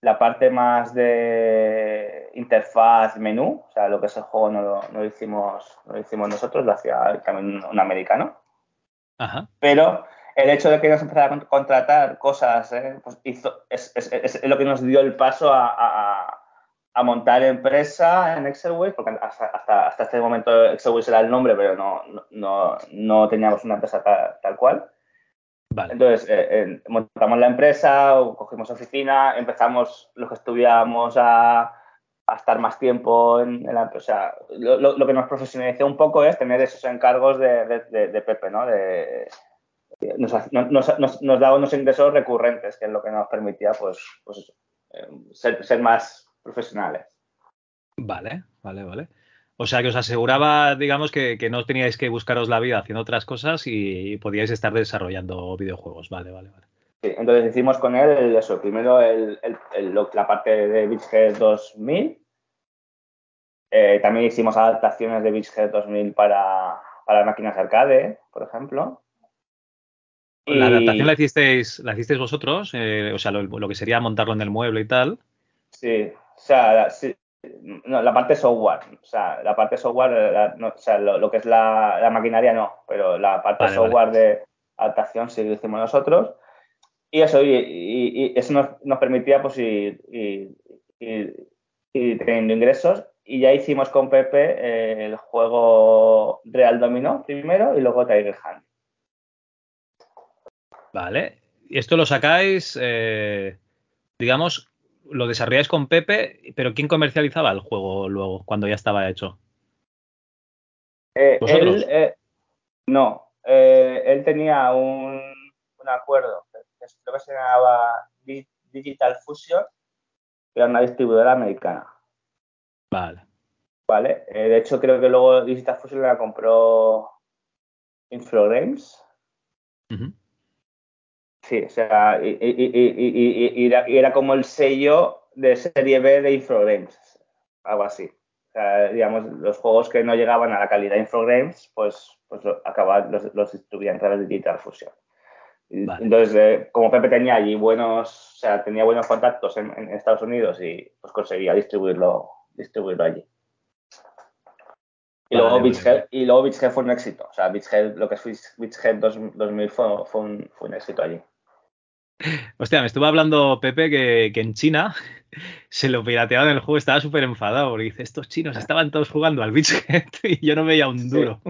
la parte más de interfaz, menú, o sea, lo que es el juego no lo, no lo hicimos, no lo hicimos nosotros, lo hacía también un americano. Ajá. Pero el hecho de que nos empezara a contratar cosas eh, pues hizo, es, es, es, lo que nos dio el paso a, a, a montar empresa en Excelway, porque hasta, hasta, hasta, este momento Excelway era el nombre, pero no, no, no teníamos una empresa tal, tal cual. Vale. Entonces, eh, eh, montamos la empresa, cogimos oficina, empezamos los que estudiábamos a, a estar más tiempo en, en la empresa. O sea, lo, lo, lo, que nos profesionalizó un poco es tener esos encargos de, de, de, de Pepe, ¿no? De, nos, nos, nos, nos, daba unos ingresos recurrentes, que es lo que nos permitía, pues, pues eso, eh, ser, ser, más profesionales. Vale, vale, vale. O sea, que os aseguraba, digamos, que, que, no teníais que buscaros la vida haciendo otras cosas y, y podíais estar desarrollando videojuegos. Vale, vale, vale. Sí, entonces hicimos con él eso. Primero el, el, el, la parte de Beachhead 2000. Eh, también hicimos adaptaciones de Beachhead 2000 para, para máquinas arcade, por ejemplo. La adaptación la hicisteis, la hicisteis vosotros, eh, o sea, lo, lo, que sería montarlo en el mueble y tal. Sí, o sea, sí, no, la parte software, o sea, la parte software, la, no, o sea, lo, lo, que es la, la, maquinaria no, pero la parte vale, software vale. de adaptación sí lo hicimos nosotros. Y eso, y, y, y eso nos, nos, permitía pues ir, ir, ir, ir, teniendo ingresos. Y ya hicimos con Pepe eh, el juego Real Domino primero y luego Tiger Hand. Vale. Y esto lo sacáis, eh, digamos, lo desarrolláis con Pepe, pero ¿quién comercializaba el juego luego, cuando ya estaba hecho? Eh, él, eh, no, eh, él tenía un, un acuerdo, creo que se llamaba Digital Fusion, que era una distribuidora americana. Vale. Vale, de hecho creo que luego Digital Fusion la compró Infogrames. Uh -huh. Sí, o sea, y, y, y, y, era, como el sello de serie B de Infogrames, algo así. O sea, digamos, los juegos que no llegaban a la calidad de Infogrames, pues, pues acababan, los, los distribuían a través de Digital Fusion. Vale. Entonces, eh, como Pepe tenía allí buenos, o sea, tenía buenos contactos en, en, Estados Unidos y pues conseguía distribuirlo, distribuirlo allí. Y, vale, luego Beachhead, vale. y luego Beachhead fue un éxito. O sea, Beachhead, lo que fue Beachhead 2000 fue, fue, un, fue un éxito allí. Hostia, me estuvo hablando Pepe que, que en China se lo pirateaban el juego, estaba súper enfadado porque dice, estos chinos estaban todos jugando al Beachhead y yo no veía un duro.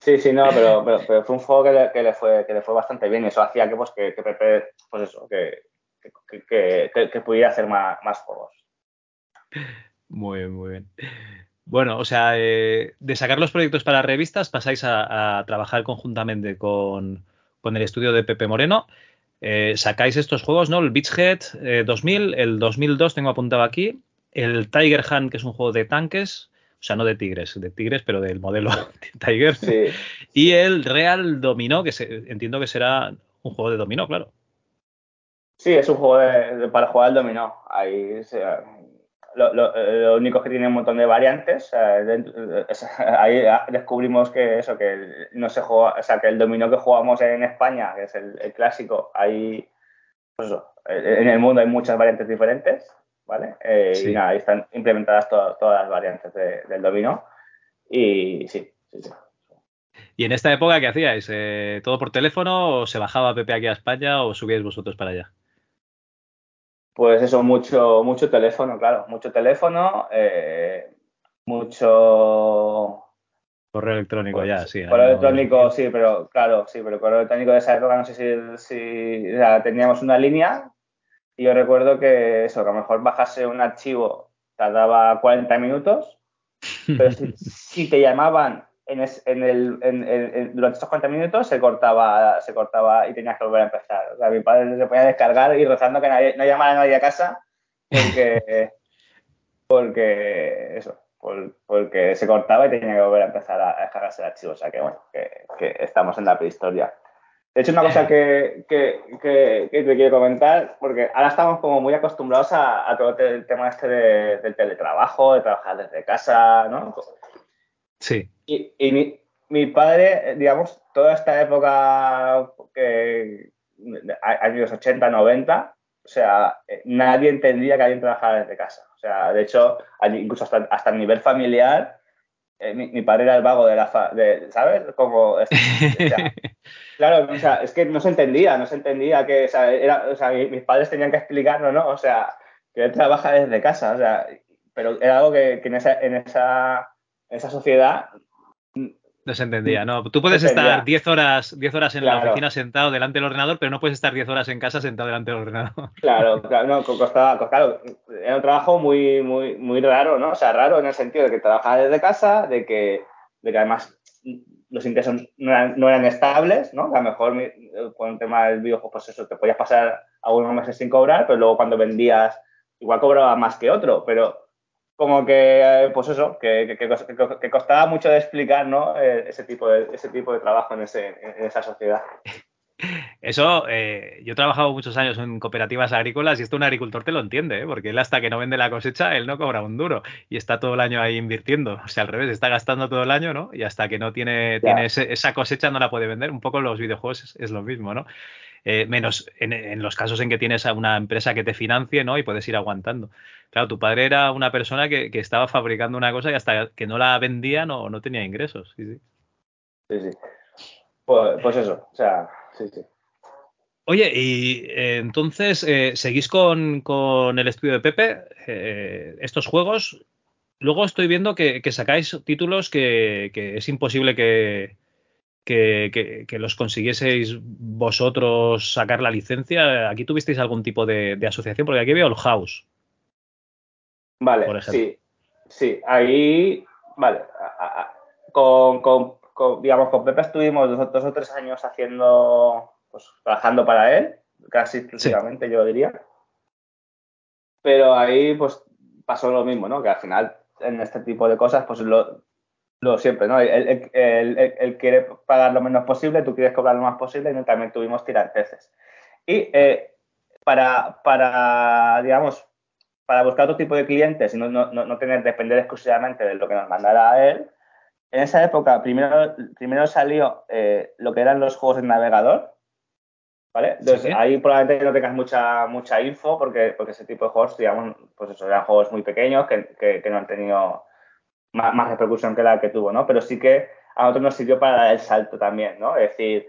Sí, sí, sí no, pero, pero, pero, fue un juego que le, que le, fue, que le fue bastante bien y eso hacía que, pues, que, que Pepe, pues eso, que, que, que pudiera hacer más, más, juegos. Muy bien, muy bien. Bueno, o sea, eh, de sacar los proyectos para revistas pasáis a, a trabajar conjuntamente con, con el estudio de Pepe Moreno eh, sacáis estos juegos, ¿no? El Beachhead eh, 2000, el 2002 tengo apuntado aquí, el Tiger Hunt, que es un juego de tanques, o sea, no de tigres, de tigres, pero del modelo Tiger, sí. y el Real Dominó, que se, entiendo que será un juego de dominó, claro. Sí, es un juego de, de, para jugar al dominó. Ahí se, lo, lo, lo, único que tiene un montón de variantes. Eh, ahí descubrimos que eso, que no se juega, o sea, que el dominó que jugamos en España, que es el, el clásico, hay, pues eso, en el mundo hay muchas variantes diferentes, ¿vale? Eh, sí. Y nada, ahí están implementadas to todas las variantes de, del dominó. Y sí, sí, sí. ¿Y en esta época qué hacíais? Eh, ¿Todo por teléfono o se bajaba Pepe aquí a España o subíais vosotros para allá? Pues eso, mucho, mucho teléfono, claro, mucho teléfono, eh, mucho... Correo electrónico pues, ya, sí. Correo electrónico, no... sí, pero claro, sí, pero correo electrónico de esa época no sé si, si o sea, teníamos una línea y yo recuerdo que eso, que a lo mejor bajase un archivo tardaba 40 minutos, pero si, te llamaban en, el, durante estos 40 minutos se cortaba, se cortaba y tenías que volver a empezar. O sea, mi padre se podía descargar y rezando que nadie, no llamara a nadie a casa porque, porque eso, porque se cortaba y tenía que volver a empezar a, descargarse el archivo. O sea que bueno, que estamos en la prehistoria. De hecho, una cosa que, te quiero comentar, porque ahora estamos como muy acostumbrados a, todo el tema este del teletrabajo, de trabajar desde casa, ¿no? Sí. Y, mi, padre, digamos, toda esta época que años 80, 90, o sea, nadie entendía que alguien trabajara desde casa. O sea, de hecho, incluso hasta, hasta el nivel familiar, eh, mi, padre era el vago de la... de, ¿Sabes? Como... claro, o sea, es que no se entendía, no se entendía que... O sea, era, o sea, mis padres tenían que explicarlo, ¿no? O sea, que él trabaja desde casa, o sea, pero era algo que, que en, esa, en, esa, esa sociedad no se entendía, ¿no? Tú puedes estar 10 horas, 10 horas en la oficina sentado delante del ordenador, pero no puedes estar 10 horas en casa sentado delante del ordenador. Claro, claro, no, costaba, era un trabajo muy, muy, muy raro, ¿no? O sea, raro en el sentido de que trabajaba desde casa, de que, de que además los ingresos no eran, estables, ¿no? a lo mejor con el tema del videojuego, pues eso, te podías pasar algunos meses sin cobrar, pero luego cuando vendías, igual cobraba más que otro, pero como que, eh, pues eso, que, que, costaba mucho de explicar, ¿no? Eh, ese, tipo de, ese tipo de trabajo en, ese, en esa sociedad. Eso, eh, yo he trabajado muchos años en cooperativas agrícolas y esto un agricultor te lo entiende, ¿eh? porque él hasta que no vende la cosecha, él no cobra un duro y está todo el año ahí invirtiendo. O sea, al revés, está gastando todo el año, ¿no? Y hasta que no tiene, tiene esa cosecha no la puede vender. Un poco los videojuegos es lo mismo, ¿no? Eh, menos en, los casos en que tienes a una empresa que te financie, ¿no? Y puedes ir aguantando. Claro, tu padre era una persona que, estaba fabricando una cosa y hasta que no la vendía no, no tenía ingresos. Sí, sí. Sí, sí. Pues, pues eso, o sea, sí, sí. Oye, y eh, entonces, eh, ¿seguís con, el estudio de Pepe? estos juegos, luego estoy viendo que, sacáis títulos que, es imposible que, que, los consiguieseis vosotros sacar la licencia. ¿Aquí tuvisteis algún tipo de, asociación? Porque aquí veo el House. Vale, sí. Sí, ahí, vale. Con, digamos, con Pepe estuvimos dos, o tres años haciendo, pues trabajando para él, casi exclusivamente, yo diría. Pero ahí, pues, pasó lo mismo, ¿no? Que al final, en este tipo de cosas, pues lo, lo siempre, ¿no? Él, quiere pagar lo menos posible, tú quieres cobrar lo más posible y también tuvimos tiranteses. Y eh, para, para, digamos, para buscar otro tipo de clientes y no, no, no, tener depender exclusivamente de lo que nos mandara él, en esa época primero, primero salió eh, lo que eran los juegos de navegador, ¿vale? Entonces ahí probablemente no tengas mucha, mucha info porque, porque ese tipo de juegos, digamos, pues eso, eran juegos muy pequeños que, que no han tenido más, repercusión que la que tuvo, ¿no? Pero sí que a nosotros nos sirvió para dar el salto también, ¿no? Es decir,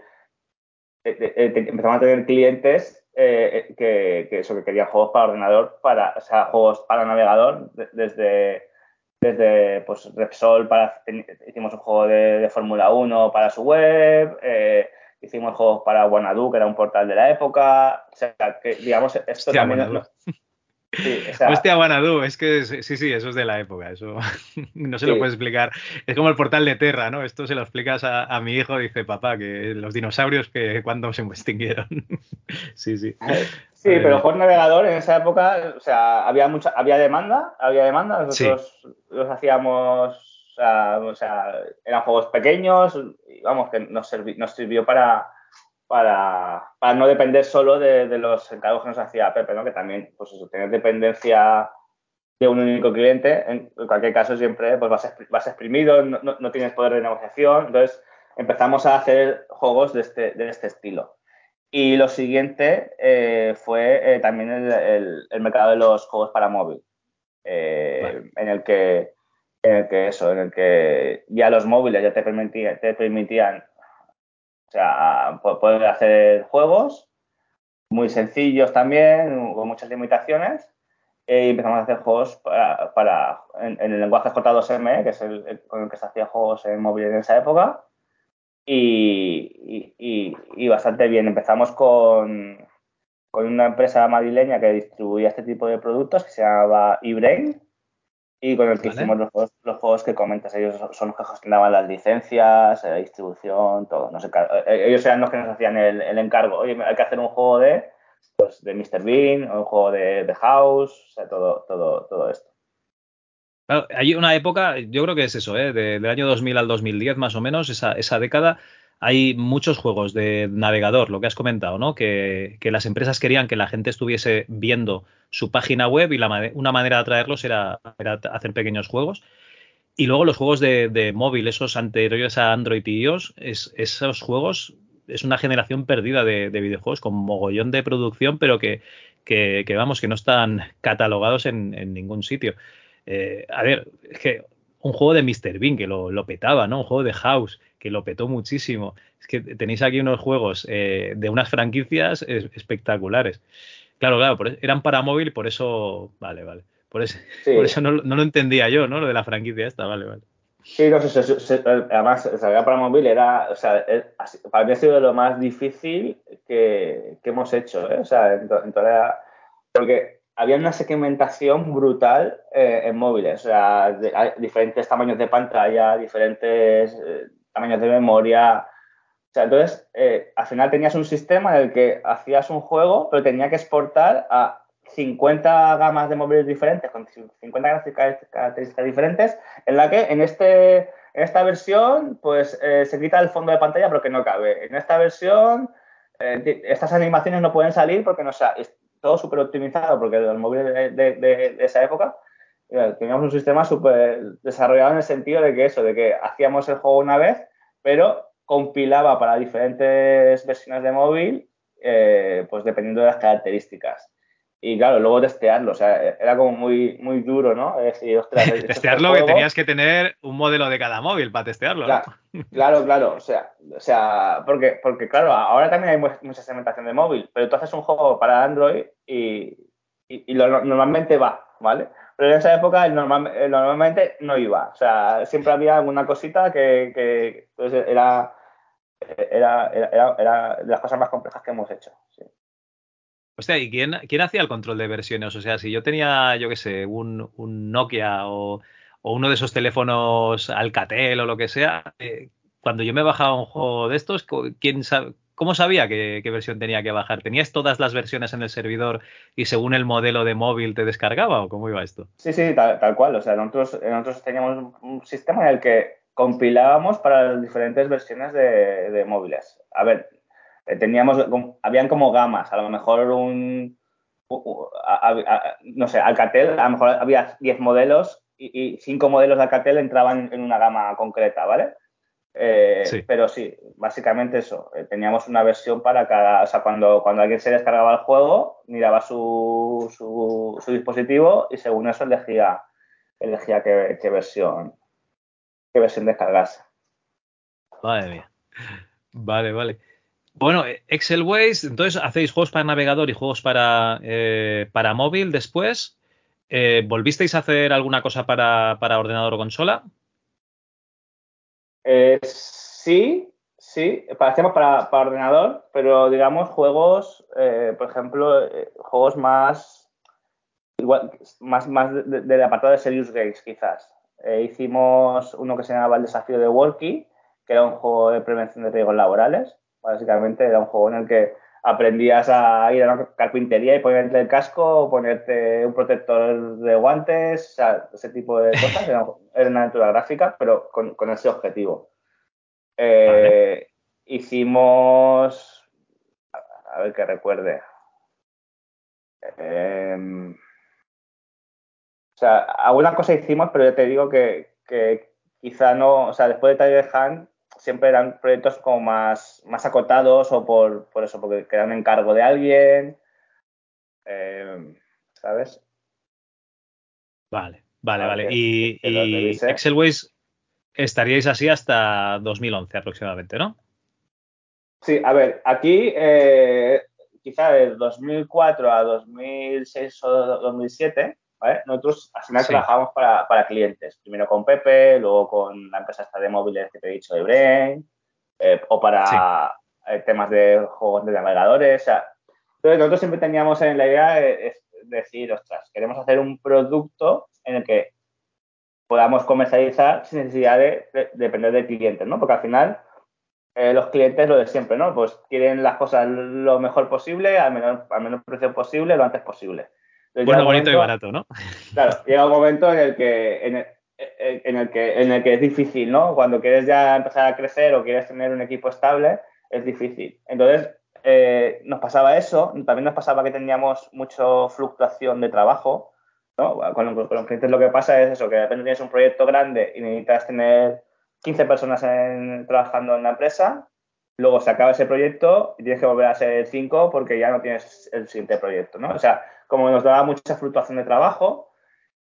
empezamos a tener clientes eh, que, eso, que querían juegos para ordenador, para, o sea, juegos para navegador, desde, desde pues, Repsol, para, hicimos un juego de, Fórmula 1 para su web, eh, hicimos juegos para Wanadu, que era un portal de la época, o sea, que digamos, esto también... Sí, Hostia, Wanadu, es que sí, sí, eso es de la época, eso no se lo puedes explicar. Es como el portal de Terra, ¿no? Esto se lo explicas a, mi hijo, dice papá, que los dinosaurios que cuando se extinguieron. sí, sí. Sí, pero por navegador en esa época, o sea, había mucha, había demanda, había demanda, nosotros los hacíamos, o sea, eran juegos pequeños, y vamos, que nos, nos sirvió para para, para no depender solo de, los encargos que nos hacía Pepe, ¿no? que también, pues eso, tener dependencia de un único cliente, en, cualquier caso siempre pues vas, vas exprimido, no, no, tienes poder de negociación, entonces empezamos a hacer juegos de este, de este estilo. Y lo siguiente eh, fue eh, también el, el, mercado de los juegos para móvil, eh, en, el que, en el que eso, en el que ya los móviles ya te, permitían te permitían o sea, poder hacer juegos muy sencillos también, con muchas limitaciones. Eh, y empezamos a hacer juegos para, en, el lenguaje J2M, que es el, con el que se hacía juegos en móvil en esa época. Y, y, bastante bien. Empezamos con, con, una empresa madrileña que distribuía este tipo de productos que se llamaba eBrain. Y con el que hicimos los juegos, los juegos que comentas. Ellos son los que gestionaban las licencias, la distribución, todo. No sé, eh, ellos eran los que nos hacían el, encargo. Oye, hay que hacer un juego de, pues, de Mr. Bean, un juego de, de House, o sea, todo, todo, todo esto. hay una época, yo creo que es eso, ¿eh? del año 2000 al 2010 más o menos, esa, esa década, hay muchos juegos de navegador, lo que has comentado, ¿no? Que, las empresas querían que la gente estuviese viendo su página web y la, una manera de atraerlos era, hacer pequeños juegos. Y luego los juegos de, móvil, esos anteriores a Android y iOS, es, esos juegos es una generación perdida de, videojuegos con mogollón de producción, pero que, que, vamos, que no están catalogados en, ningún sitio. Eh, a ver, es que un juego de Mr. Bean que lo, lo, petaba, ¿no? Un juego de House que lo petó muchísimo. Es que tenéis aquí unos juegos eh, de unas franquicias espectaculares. Claro, claro, eran para móvil, por eso, vale, vale. Por eso, por eso no, lo entendía yo, ¿no? Lo de la franquicia esta, vale, vale. Sí, no, sé, además, salía para móvil era, o sea, para mí ha sido lo más difícil que, hemos hecho, ¿eh? O sea, en, toda porque había una segmentación brutal eh, en móviles, o sea, diferentes tamaños de pantalla, diferentes eh, tamaños de memoria. O sea, entonces, eh, al final tenías un sistema en el que hacías un juego, pero tenía que exportar a 50 gamas de móviles diferentes, con 50 características diferentes, en la que en, este, en esta versión, pues eh, se quita el fondo de pantalla porque no cabe. En esta versión, eh, estas animaciones no pueden salir porque no sea, es todo súper optimizado, porque los móviles de esa época teníamos un sistema súper desarrollado en el sentido de que eso, de que hacíamos el juego una vez, pero compilaba para diferentes versiones de móvil, eh, pues dependiendo de las características. Y claro, luego testearlo, o sea, era como muy, muy duro, ¿no? Es decir, ostras, este testearlo que tenías que tener un modelo de cada móvil para testearlo, claro, Claro, claro, o sea, o sea porque, porque claro, ahora también hay mucha segmentación de móvil, pero tú haces un juego para Android y, y, normalmente va, ¿vale? Pero en esa época eh, normalmente no iba. O sea, siempre había alguna cosita que, que pues, era, era, era, era, de las cosas más complejas que hemos hecho. Sí. Hostia, ¿y quién, quién hacía el control de versiones? O sea, si yo tenía, yo qué sé, un, un Nokia o, o, uno de esos teléfonos Alcatel o lo que sea, eh, cuando yo me bajaba un juego de estos, ¿quién sabe, ¿Cómo sabía qué, versión tenía que bajar? ¿Tenías todas las versiones en el servidor y según el modelo de móvil te descargaba o cómo iba esto? Sí, sí, tal, cual. O sea, nosotros, nosotros teníamos un sistema en el que compilábamos para las diferentes versiones de, móviles. A ver, eh, teníamos, habían como gamas, a lo mejor un, no sé, Alcatel, a lo mejor había 10 modelos y 5 modelos de Alcatel entraban en una gama concreta, ¿vale? Eh, pero sí, básicamente eso. Eh, teníamos una versión para cada. O sea, cuando, cuando alguien se descargaba el juego, miraba su, su, dispositivo y según eso elegía, elegía qué, versión qué versión descargarse. Madre mía. Vale, vale. Bueno, Excel Ways, entonces hacéis juegos para navegador y juegos para, eh, para móvil después. ¿Volvisteis a hacer alguna cosa para, para ordenador o consola? Eh, sí, sí, hacemos para, para, ordenador, pero digamos juegos, eh, por ejemplo, eh, juegos más, igual, más, más del apartado de Serious Games, quizás. hicimos uno que se llamaba El desafío de Walkie, que era un juego de prevención de riesgos laborales. Básicamente era un juego en el que aprendías a ir a la carpintería y ponerte el casco, ponerte un protector de guantes, o sea, ese tipo de cosas. Era, una aventura gráfica, pero con, ese objetivo. Eh, hicimos. A ver que recuerde. Em, o sea, alguna cosa hicimos, pero yo te digo que, que quizá no. O sea, después de Tiger Hand siempre eran proyectos como más, más acotados o por, por eso, porque quedan en cargo de alguien. Eh, ¿Sabes? Vale, vale, vale. Y, y Excelways estaríais así hasta 2011 aproximadamente, ¿no? Sí, a ver, aquí eh, quizá de 2004 a 2006 o 2007 nosotros al final trabajamos para, clientes, primero con Pepe, luego con la empresa esta de móviles que te he dicho de Brain, eh, o para eh, temas de juegos de navegadores. entonces nosotros siempre teníamos en la idea de, decir, ostras, queremos hacer un producto en el que podamos comercializar sin necesidad de, depender del cliente, ¿no? Porque al final eh, los clientes lo de siempre, ¿no? Pues quieren las cosas lo mejor posible, al menor, al menor precio posible, lo antes posible. Bueno, bonito y barato, ¿no? Claro, llega un momento en el que en el, en el que en el que es difícil, ¿no? Cuando quieres ya empezar a crecer o quieres tener un equipo estable, es difícil. Entonces, eh, nos pasaba eso, también nos pasaba que teníamos mucha fluctuación de trabajo, con, los clientes lo que pasa es eso, que de repente tienes un proyecto grande y necesitas tener 15 personas trabajando en la empresa, luego se acaba ese proyecto y tienes que volver a ser 5 porque ya no tienes el siguiente proyecto, ¿no? O sea, como nos daba mucha fluctuación de trabajo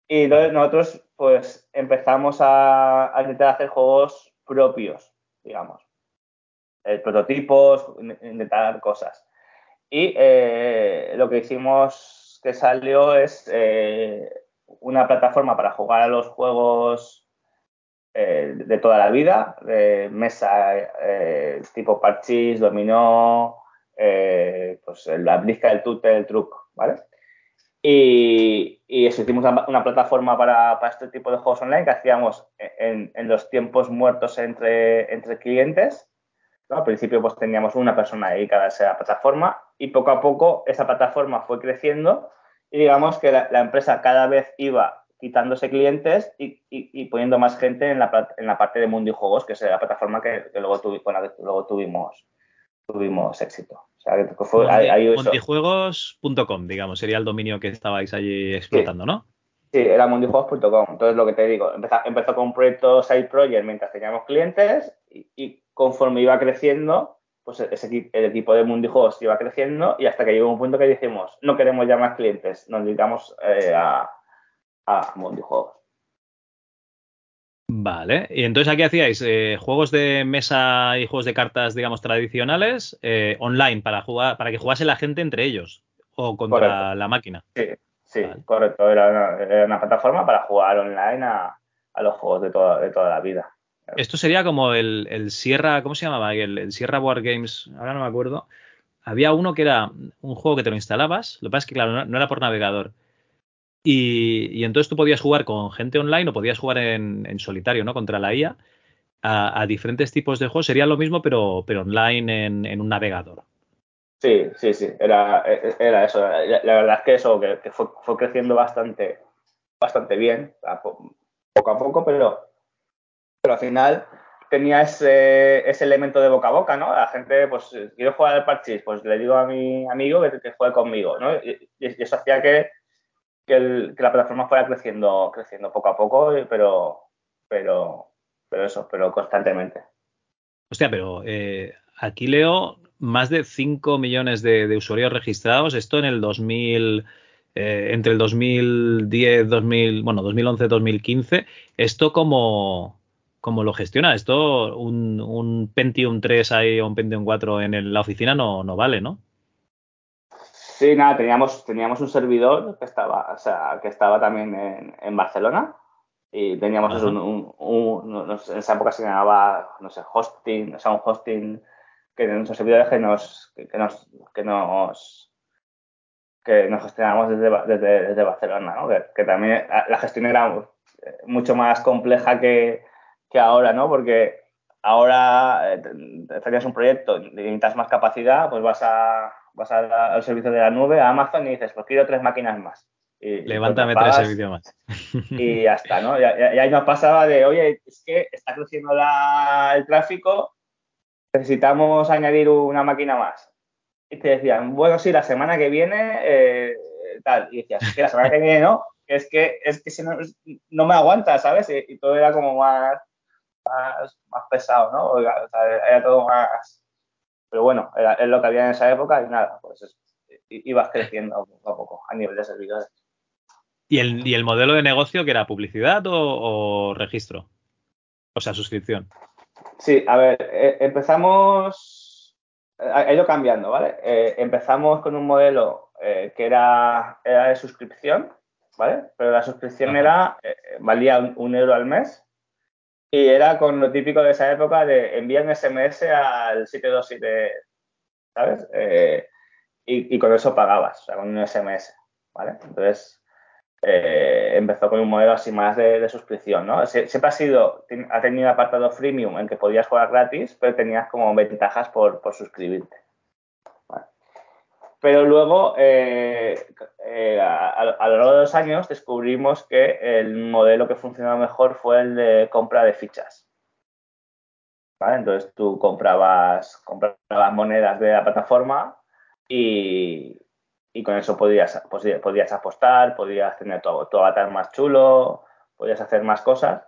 y entonces nosotros pues empezamos a, intentar hacer juegos propios, digamos, eh, prototipos, intentar cosas. Y eh, lo que hicimos que salió es eh, una plataforma para jugar a los juegos de toda la vida, de mesa tipo parchís, dominó, pues la brisca, el tute, el truco, ¿vale? Y, y eso, hicimos una, plataforma para, este tipo de juegos online que hacíamos en, los tiempos muertos entre, entre clientes. Al principio pues teníamos una persona dedicada a esa plataforma y poco a poco esa plataforma fue creciendo y digamos que la, empresa cada vez iba quitándose clientes y, poniendo más gente en la, en la parte de Mundi Juegos, que es la plataforma que, luego, con la que luego tuvimos, tuvimos éxito. Sea, que fue, Mundijuegos.com, digamos, sería el dominio que estabais allí explotando, ¿no? Sí, era mundijuegos.com. Entonces, lo que te digo, empezó, empezó con un proyecto Side Project mientras teníamos clientes y conforme iba creciendo, pues ese, el equipo de Mundijuegos iba creciendo y hasta que llegó un punto que dijimos, no queremos ya más clientes, nos dedicamos eh, a, a Mundijuegos. Vale, y entonces aquí hacíais eh, juegos de mesa y juegos de cartas, digamos, tradicionales, eh, online, para jugar, para que jugase la gente entre ellos o contra la máquina. Sí, sí, correcto. Era una, plataforma para jugar online a, los juegos de de toda la vida. Esto sería como el, el Sierra, ¿cómo se llamaba? El, Sierra War Games, ahora no me acuerdo. Había uno que era un juego que te lo instalabas, lo que pasa es que, claro, no, era por navegador. Y, entonces tú podías jugar con gente online o podías jugar en, solitario, ¿no? Contra la IA a, diferentes tipos de juegos. Sería lo mismo, pero, pero online en, un navegador. Sí, sí, sí, era, era eso. La, verdad es que eso que, fue, fue, creciendo bastante, bastante bien, poco a poco, pero pero al final tenía ese, ese, elemento de boca a boca, ¿no? La gente, pues, quiero jugar al parchís, pues le digo a mi amigo que, que juegue conmigo, ¿no? Y, eso hacía que, que, la plataforma fuera creciendo, creciendo poco a poco, pero, pero, pero eso, pero constantemente. Hostia, pero eh, aquí leo más de 5 millones de, usuarios registrados, esto en el 2000... Eh, entre el 2010, 2000, bueno, 2011, 2015, esto como, cómo lo gestiona. Esto, un, Pentium 3 ahí o un Pentium 4 en la oficina no, no vale, ¿no? Sí, nada, teníamos, teníamos un servidor que estaba, o sea, que estaba también en, Barcelona y teníamos un, en esa época se llamaba, no sé, hosting, o sea, un hosting que nuestros servidores que nos, que, nos, que nos que nos gestionamos desde, desde, Barcelona, ¿no? que, también la gestión era mucho más compleja que, que ahora, ¿no? Porque ahora eh, tenías un proyecto, necesitas más capacidad, pues vas a vas al servicio de la nube, a Amazon y dices, pues quiero tres máquinas más. Y, Levántame tres servicios más. Y ya está, ¿no? Y, ahí nos pasaba de, oye, es que está creciendo el tráfico, necesitamos añadir una máquina más. Y te decían, bueno, sí, la semana que viene, eh, tal. Y decías, que la semana que viene no, es que, es que si no, no me aguanta, ¿sabes? y todo era como más, más, pesado, ¿no? era todo más... Pero bueno, era, es lo que había en esa época y nada, pues ibas creciendo poco a poco a nivel de servidores. ¿Y el, y el modelo de negocio que era publicidad o, registro? O sea, suscripción. Sí, a ver, eh, empezamos, ha ido cambiando, ¿vale? Eh, empezamos con un modelo eh, que era, era, de suscripción, ¿vale? Pero la suscripción era, valía un, euro al mes y era con lo típico de esa época de envían SMS al 727, ¿sabes? Eh, y, con eso pagabas, o sea, con un SMS, ¿vale? Entonces, eh, empezó con un modelo así más de, suscripción, ¿no? siempre ha sido, ha tenido apartado freemium en que podías jugar gratis, pero tenías como ventajas por, suscribirte. Pero luego, eh, eh, a, lo largo de los años, descubrimos que el modelo que funcionaba mejor fue el de compra de fichas. Entonces tú comprabas, comprabas monedas de la plataforma y, y con eso podías, podías apostar, podías tener tu, tu, avatar más chulo, podías hacer más cosas.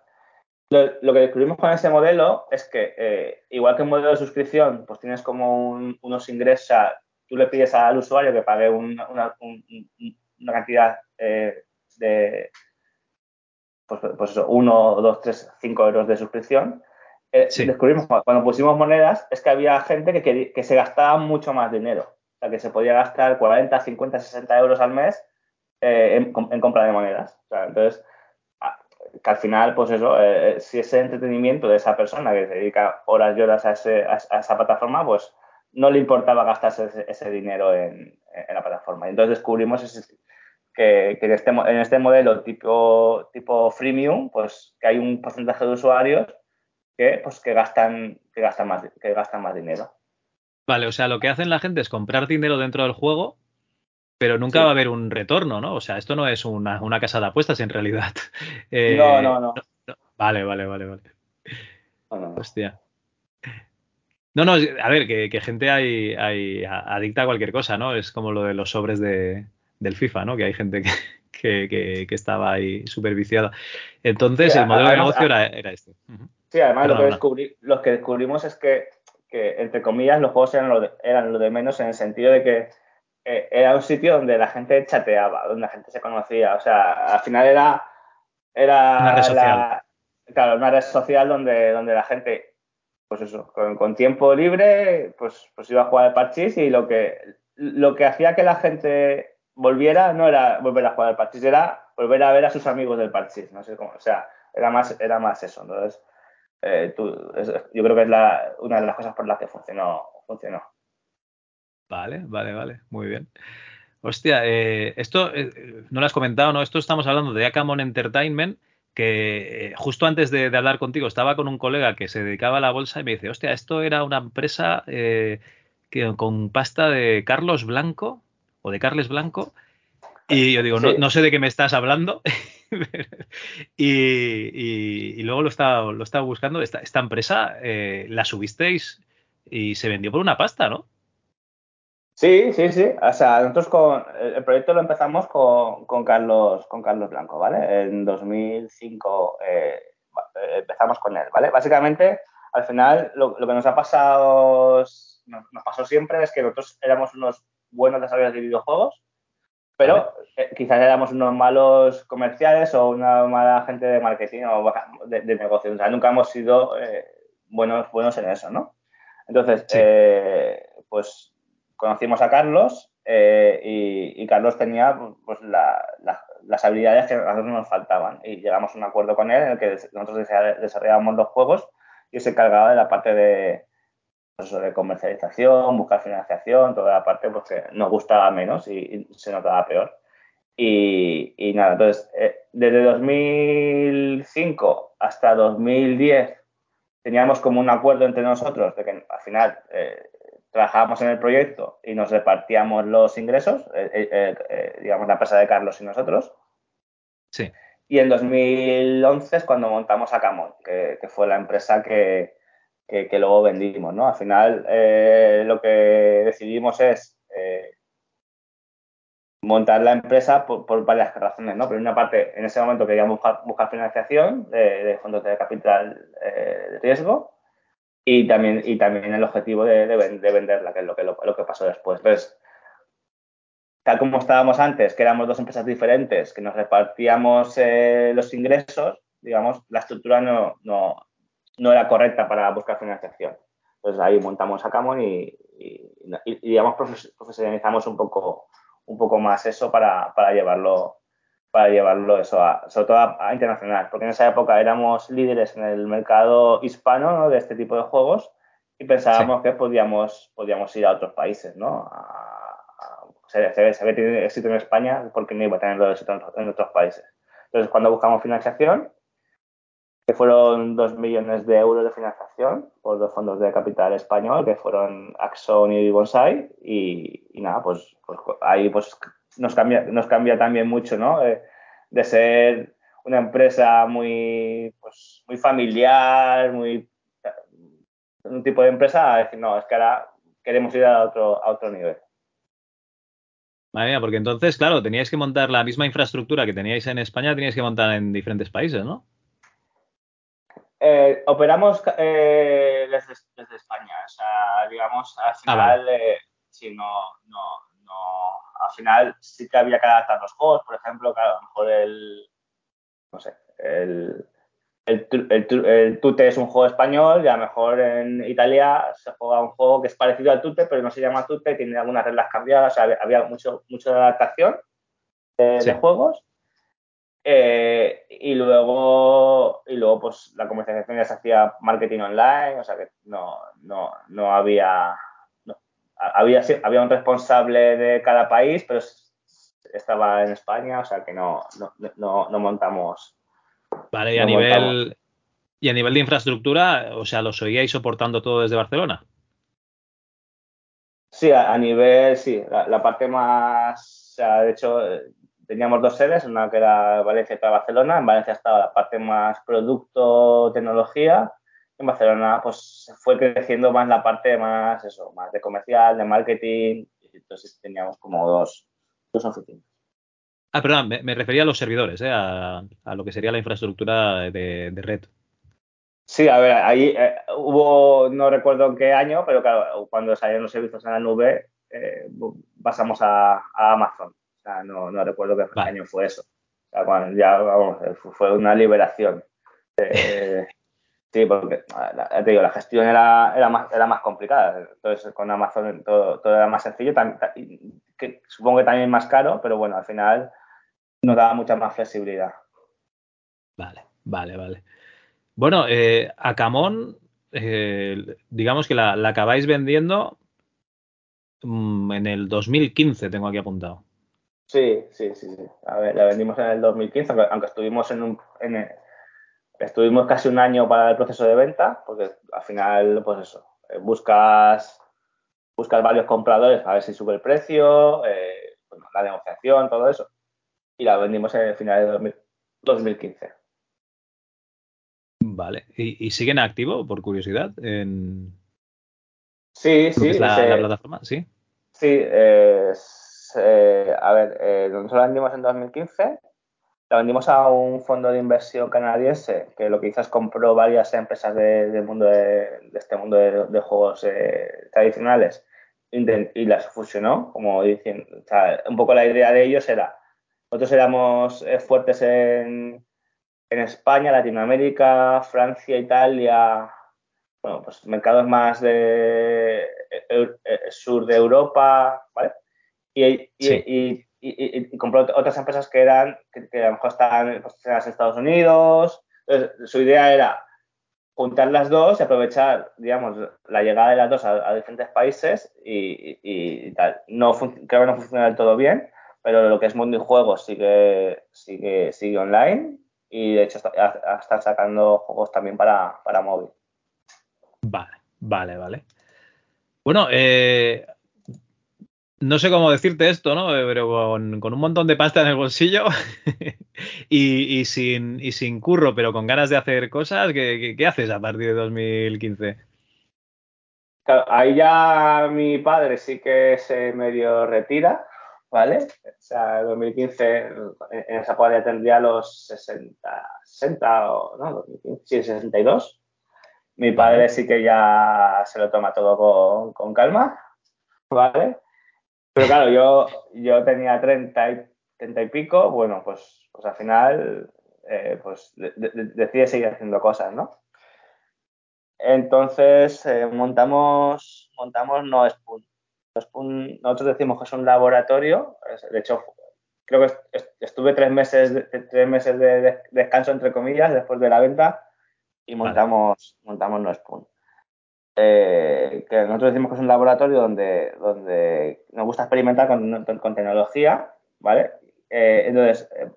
Lo, que descubrimos con ese modelo es que, eh, igual que un modelo de suscripción, pues tienes como unos ingresos, tú le pides al usuario que pague una, una, cantidad eh, de, pues, pues, eso, uno, dos, tres, cinco euros de suscripción. Eh, descubrimos cuando pusimos monedas es que había gente que, que se gastaba mucho más dinero. O sea, que se podía gastar 40, 50, 60 euros al mes eh, en, compra de monedas. O sea, entonces, que al final, pues eso, eh, si ese entretenimiento de esa persona que se dedica horas y horas a, esa plataforma, pues no le importaba gastarse ese, dinero en, la plataforma. Y entonces descubrimos que, en, este, en este modelo tipo, tipo freemium, pues que hay un porcentaje de usuarios que, pues, que, gastan, que, gastan más, que gastan más dinero. Vale, o sea, lo que hacen la gente es comprar dinero dentro del juego, pero nunca va a haber un retorno, ¿no? O sea, esto no es una, casa de apuestas en realidad. Eh, no, no, no, Vale, vale, vale, vale. Hostia. No, no, a ver, que, gente hay, hay, adicta a cualquier cosa, ¿no? Es como lo de los sobres de, del FIFA, ¿no? Que hay gente que, que, estaba ahí superviciada. Entonces, el modelo de negocio era, era, este. Sí, además lo que, descubrí, lo que descubrimos es que que, entre comillas, los juegos eran lo de, eran lo de menos en el sentido de que eh, era un sitio donde la gente chateaba, donde la gente se conocía. O sea, al final era. era una red social. claro, una red social donde, donde la gente, pues eso, con, tiempo libre, pues, pues iba a jugar al parchís y lo que, lo que hacía que la gente volviera no era volver a jugar al parchís, era volver a ver a sus amigos del parchís. No sé cómo. O sea, era más, era más eso. Entonces eh, yo creo que es una de las cosas por las que funcionó. funcionó. Vale, vale, vale, muy bien. Hostia, eh, esto eh, no lo has comentado, ¿no? Esto estamos hablando de Acamon Entertainment, que justo antes de, hablar contigo estaba con un colega que se dedicaba a la bolsa y me dice, hostia, esto era una empresa que, con pasta de Carlos Blanco o de Carles Blanco. Y yo digo, no, no, sé de qué me estás hablando. y, luego lo estaba, lo estaba buscando. Esta, esta empresa eh, la subisteis y se vendió por una pasta, ¿no? Sí, sí, sí. O sea, nosotros con el proyecto lo empezamos con, con Carlos, con Carlos Blanco, ¿vale? En 2005 eh, empezamos con él, ¿vale? Básicamente, al final, lo, que nos ha pasado, nos, pasó siempre es que nosotros éramos unos buenos desarrolladores de videojuegos, pero eh, quizás éramos unos malos comerciales o una mala gente de marketing o de, de negocio. O sea, nunca hemos sido eh, buenos, buenos en eso, ¿no? Entonces, eh, pues conocimos a Carlos y, Carlos tenía pues las habilidades que a nosotros nos faltaban y llegamos a un acuerdo con él en el que nosotros desarrollábamos los juegos y se encargaba de la parte de, de comercialización, buscar financiación, toda la parte pues, que nos gustaba menos y, se notaba peor. Y, nada, entonces, eh, desde 2005 hasta 2010 teníamos como un acuerdo entre nosotros de que al final eh, trabajábamos en el proyecto y nos repartíamos los ingresos, eh, digamos la empresa de Carlos y nosotros. Sí. Y en 2011 es cuando montamos Acamon, que, que fue la empresa que, que, luego vendimos, ¿no? Al final eh, lo que decidimos es eh, montar la empresa por, varias razones, ¿no? Pero una parte, en ese momento queríamos buscar, financiación de, fondos de capital eh, de riesgo y también, y también el objetivo de, venderla, que es lo que, lo, que pasó después. Entonces, tal como estábamos antes, que éramos dos empresas diferentes, que nos repartíamos los ingresos, digamos, la estructura no, no, no era correcta para buscar financiación. Entonces ahí montamos a y, y, digamos profesionalizamos un poco, un poco más eso para, llevarlo para llevarlo eso a, sobre todo a, internacional, porque en esa época éramos líderes en el mercado hispano de este tipo de juegos y pensábamos que podíamos, podíamos ir a otros países, ¿no? A, se, se, se había tenido éxito en España porque no iba a tenerlo éxito en, en otros países. Entonces, cuando buscamos financiación, que fueron dos millones de euros de financiación por dos fondos de capital español, que fueron Axon y Bonsai, y, y nada, pues, pues, ahí pues nos cambia, nos cambia también mucho, ¿no? De, de ser una empresa muy, pues, muy familiar, muy un tipo de empresa, a decir, no, es que ahora queremos ir a otro, a otro nivel. Madre mía, porque entonces, claro, teníais que montar la misma infraestructura que teníais en España, teníais que montar en diferentes países, ¿no? Eh, operamos eh, desde, desde, España, o sea, digamos, al final, ah, vale. eh, sí, no, no, no, al final sí que había que adaptar los juegos, por ejemplo, claro, a lo mejor el, no sé, el, el, el, el, Tute es un juego español y a lo mejor en Italia se juega un juego que es parecido al Tute, pero no se llama Tute, tiene algunas reglas cambiadas, o sea, había, mucho, mucho de adaptación de, sí. de juegos. Eh, y luego, y luego, pues la comercialización ya se hacía marketing online, o sea que no, no, no había, había, había un responsable de cada país, pero estaba en España, o sea que no, no, no, no montamos. Vale, y a nivel montamos. y a nivel de infraestructura, o sea, ¿lo seguíais soportando todo desde Barcelona? Sí, a, a nivel, sí, la, la, parte más, o sea, de hecho, teníamos dos sedes, una que era Valencia y otra Barcelona. En Valencia estaba la parte más producto, tecnología. En Barcelona, pues fue creciendo más la parte más, eso, más de comercial, de marketing. Entonces teníamos como dos, dos oficinas. Ah, perdón, me, me, refería a los servidores, ¿eh? a, a, lo que sería la infraestructura de, de red. Sí, a ver, ahí eh, hubo, no recuerdo en qué año, pero claro, cuando salieron los servicios en la nube, eh, pasamos a, a Amazon sea, no, no recuerdo qué vale. año fue eso. O sea, cuando ya, vamos, fue una liberación. Eh, sí, porque te digo, la gestión era, era, más, era más complicada. Entonces, con Amazon todo, todo era más sencillo. que, supongo que también más caro, pero bueno, al final nos daba mucha más flexibilidad. Vale, vale, vale. Bueno, eh, a Camón, eh, digamos que la, la acabáis vendiendo mmm, en el 2015, tengo aquí apuntado. Sí, sí, sí, sí. A ver, la vendimos en el 2015, aunque, aunque estuvimos en un, en el, estuvimos casi un año para el proceso de venta, porque al final, pues eso, eh, buscas, buscas varios compradores a ver si sube el precio, eh, pues la negociación, todo eso. Y la vendimos en el final de 2000, 2015. Vale. ¿Y, ¿Y, siguen activo, por curiosidad? En... Sí, sí. Es la, plataforma? Sí. Sí, eh, eh, a ver, eh, nosotros la vendimos en 2015, la vendimos a un fondo de inversión canadiense que lo que hizo es compró varias empresas de, de mundo de, de, este mundo de, de juegos eh, tradicionales y, las fusionó, como dicen, o sea, un poco la idea de ellos era, nosotros éramos eh, fuertes en, en España, Latinoamérica, Francia, Italia, bueno, pues mercados más de eh, eh, sur de Europa, ¿vale? y, sí. y, y, compró otras empresas que eran, que, a lo mejor estaban posicionadas en Estados Unidos. Entonces, su idea era juntar las dos y aprovechar, digamos, la llegada de las dos a, diferentes países y, y, tal. Creo que no funciona del todo bien, pero lo que es mundo y juegos sigue, sigue, sigue online y de hecho está, está sacando juegos también para, para móvil. Vale, vale, vale. Bueno, eh, no sé cómo decirte esto, ¿no? Pero con, con un montón de pasta en el bolsillo y, y, sin, y sin curro, pero con ganas de hacer cosas, ¿qué, qué, qué haces a partir de 2015? Claro, ahí ya mi padre sí que se medio retira, ¿vale? O sea, 2015, en esa época ya tendría los 60, 60 o no, 2015, sí, 62. Mi padre sí que ya se lo toma todo con, con calma, ¿vale? Pero claro, yo, yo tenía 30 y, 30 y pico, bueno, pues, pues al final eh, pues de, de, decide seguir haciendo cosas, ¿no? Entonces eh, montamos, montamos No Spoon. no Spoon. Nosotros decimos que es un laboratorio, de hecho creo que estuve tres meses, tres meses de descanso entre comillas después de la venta y montamos, vale. montamos No Spoon. Eh, que nosotros decimos que es un laboratorio donde, donde nos gusta experimentar con, con tecnología, ¿vale? Eh, entonces, eh,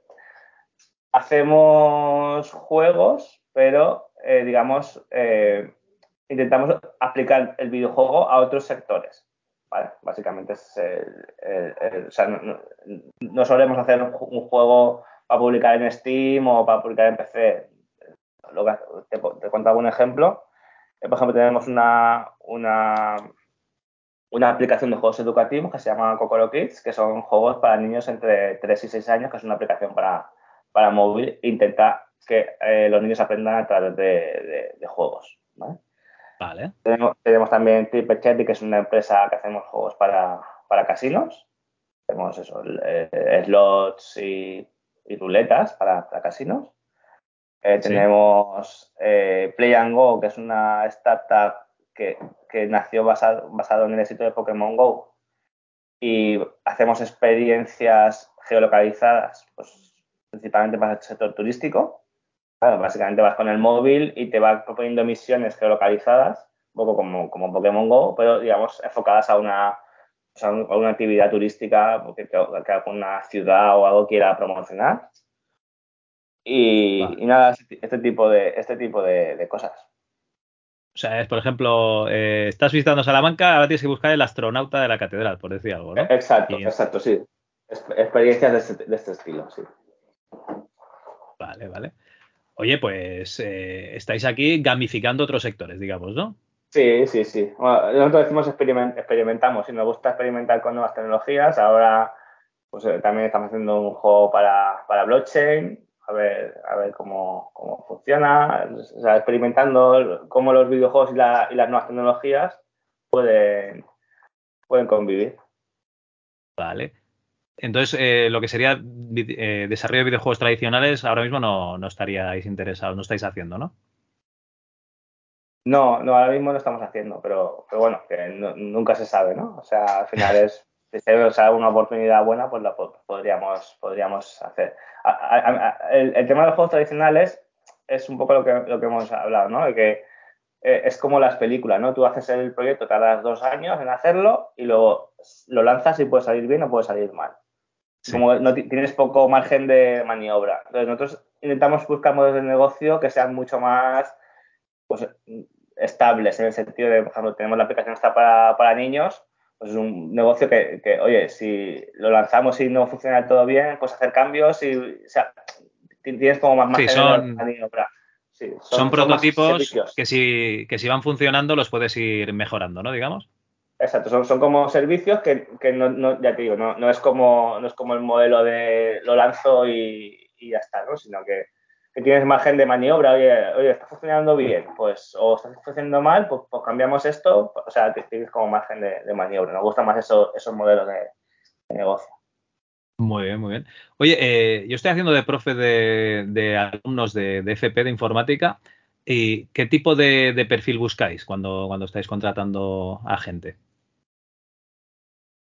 hacemos juegos, pero, digamos, intentamos aplicar el videojuego a otros sectores. ¿vale? Básicamente es el, o sea, no, solemos hacer un, juego para publicar en Steam o para publicar en PC. te, te cuento algún ejemplo. Eh, por ejemplo, tenemos una, una, una, aplicación de juegos educativos que se llama Cocoro Kids, que son juegos para niños entre 3 y 6 años, que es una aplicación para, para móvil. Intenta que eh, los niños aprendan a través de, de, juegos. ¿vale? Tenemos, tenemos, también Triple que es una empresa que hacemos juegos para, para casinos. Tenemos eso, eh, slots y, y ruletas para, para casinos. Eh, tenemos eh, Play and Go, que es una startup que, nació basado, basado en el éxito de Pokémon Go. Y hacemos experiencias geolocalizadas, pues, principalmente para el sector turístico. básicamente vas con el móvil y te va proponiendo misiones geolocalizadas, un poco como, como Pokémon Go, pero digamos enfocadas a una, a una actividad turística que, que alguna ciudad o algo quiera promocionar. Y, nada, este tipo de, este tipo de, cosas. O sea, es, por ejemplo, eh, estás visitando Salamanca, ahora tienes que buscar el astronauta de la catedral, por decir algo, ¿no? Exacto, exacto, sí. Experiencias de este, de este, estilo, sí. Vale, vale. Oye, pues eh, estáis aquí gamificando otros sectores, digamos, ¿no? Sí, sí, sí. nosotros decimos experimentamos y nos gusta experimentar con nuevas tecnologías. Ahora, pues eh, también estamos haciendo un juego para, para blockchain a ver, a ver cómo, funciona, o sea, experimentando cómo los videojuegos y, las nuevas tecnologías pueden, pueden convivir. Vale. Entonces, eh, lo que sería eh, desarrollo de videojuegos tradicionales, ahora mismo no, no, estaríais interesados, no estáis haciendo, ¿no? No, no, ahora mismo no estamos haciendo, pero, pero bueno, que nunca se sabe, ¿no? O sea, al final es si se sale una oportunidad buena, pues la podríamos, podríamos hacer. el, tema de los juegos tradicionales es un poco lo que, lo que hemos hablado, ¿no? De que eh, es como las películas, ¿no? Tú haces el proyecto, tardas dos años en hacerlo y luego lo lanzas y puede salir bien o puede salir mal. Como no tienes poco margen de maniobra. Entonces nosotros intentamos buscar modelos de negocio que sean mucho más pues, estables, en el sentido de, por ejemplo, tenemos la aplicación esta para, para niños, pues es un negocio que, oye, si lo lanzamos y no funciona todo bien, puedes hacer cambios y, o sea, tienes como más sí, son, sí, son, prototipos que si, que si van funcionando los puedes ir mejorando, ¿no? Digamos. Exacto, son, son como servicios que, que no, no, ya te digo, no, no, es como, no es como el modelo de lo lanzo y, y ya está, ¿no? Sino que que tienes margen de maniobra, oye, oye, está funcionando bien, pues, o está funcionando mal, pues, pues cambiamos esto, o sea, tienes como margen de, maniobra. Nos gustan más eso, esos modelos de, negocio. Muy bien, muy bien. Oye, eh, yo estoy haciendo de profe de, alumnos de, FP de informática. ¿Y qué tipo de, perfil buscáis cuando, cuando estáis contratando a gente?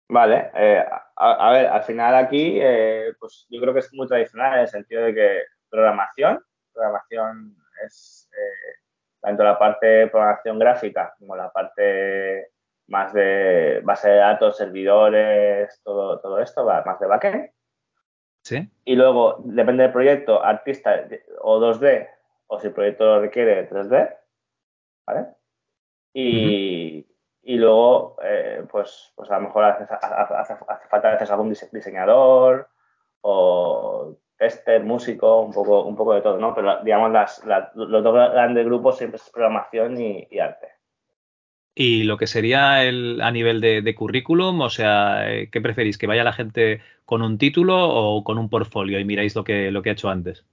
Vale, eh, a, ver, al final aquí, eh, pues yo creo que es muy tradicional en el sentido de que programación. Programación es eh, tanto la parte de programación gráfica como la parte más de base de datos, servidores, todo, todo esto, va más de backend. Sí. Y luego, depende del proyecto, artista o 2D, o si el proyecto lo requiere, 3D. ¿Vale? Y, y luego, eh, pues, pues a lo mejor hace, hace, hace falta hacer algún diseñador o tester, músico, un poco, un poco de todo, ¿no? Pero digamos, las, los dos grandes grupos siempre es programación y, arte. Y lo que sería el, a nivel de, currículum, o sea, eh, ¿qué preferís? ¿Que vaya la gente con un título o con un portfolio y miráis lo que, lo que ha hecho antes?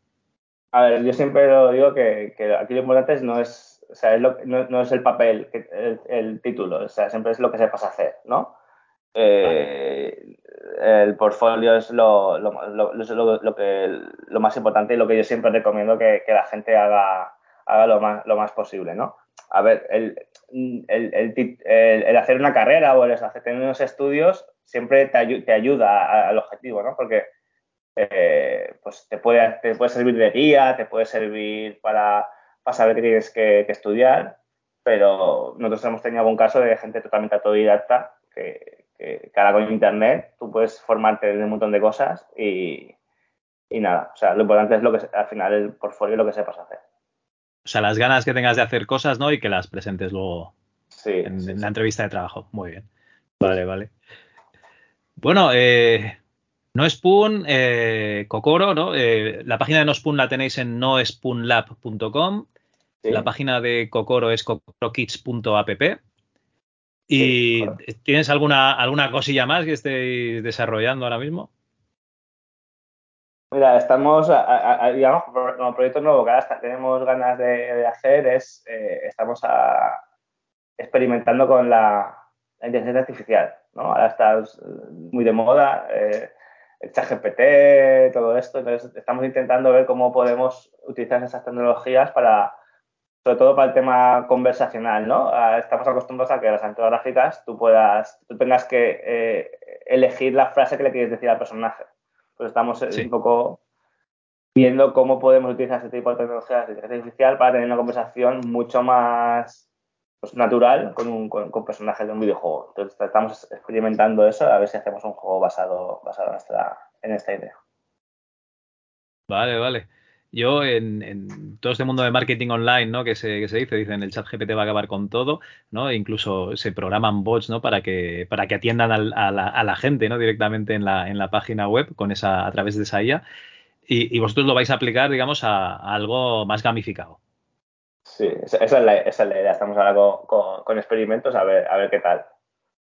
A ver, yo siempre lo digo que, aquí lo importante no es, o sea, no, es el papel, el, el, título, o sea, siempre es lo que sepas hacer, ¿no? Eh, el portfolio es lo, lo, que, lo más importante y lo que yo siempre recomiendo que, la gente haga, haga lo, más, lo más posible, ¿no? A ver, el, el, hacer una carrera o el hacer tener unos estudios siempre te, te ayuda al objetivo, ¿no? Porque eh, pues te puede, te puede servir de guía, te puede servir para, para saber qué tienes que, estudiar, pero nosotros hemos tenido algún caso de gente totalmente autodidacta que, que, ahora con internet tú puedes formarte de un montón de cosas y, y nada, o sea, lo importante es lo que al final el portfolio lo que sepas hacer. O sea, las ganas que tengas de hacer cosas, ¿no? Y que las presentes luego en, la entrevista de trabajo. Muy bien. Vale, vale. Bueno, eh, no Spoon, eh, Kokoro, ¿no? Eh, la página de No Spoon la tenéis en nospoonlab.com. La página de Kokoro es kokorokids.app. ¿Y tienes alguna, alguna cosilla más que estéis desarrollando ahora mismo? Mira, estamos, digamos, como proyecto nuevo que ahora tenemos ganas de, hacer es, eh, estamos experimentando con la, inteligencia artificial, ¿no? Ahora está muy de moda, eh, el chat GPT, todo esto, entonces estamos intentando ver cómo podemos utilizar esas tecnologías para, sobre todo para el tema conversacional, ¿no? Ah, estamos acostumbrados a que las antropográficas tú puedas, tú tengas que eh, elegir la frase que le quieres decir al personaje pues estamos eh, un poco viendo cómo podemos utilizar este tipo de tecnologías de inteligencia artificial para tener una conversación mucho más pues, natural con, un, con, personajes de un videojuego. Entonces estamos experimentando eso a ver si hacemos un juego basado, basado en, esta, en esta idea. Vale, vale. Yo en, todo este mundo de marketing online, ¿no? Que se, que se dice, dicen el chat GPT va a acabar con todo, ¿no? E incluso se programan bots, ¿no? Para que, para que atiendan a, la, gente, ¿no? Directamente en la, en la página web con esa, a través de esa IA. Y, vosotros lo vais a aplicar, digamos, a, algo más gamificado. Sí, esa, es, la, esa es, la, idea. Estamos ahora con, con, experimentos a ver, a ver qué tal.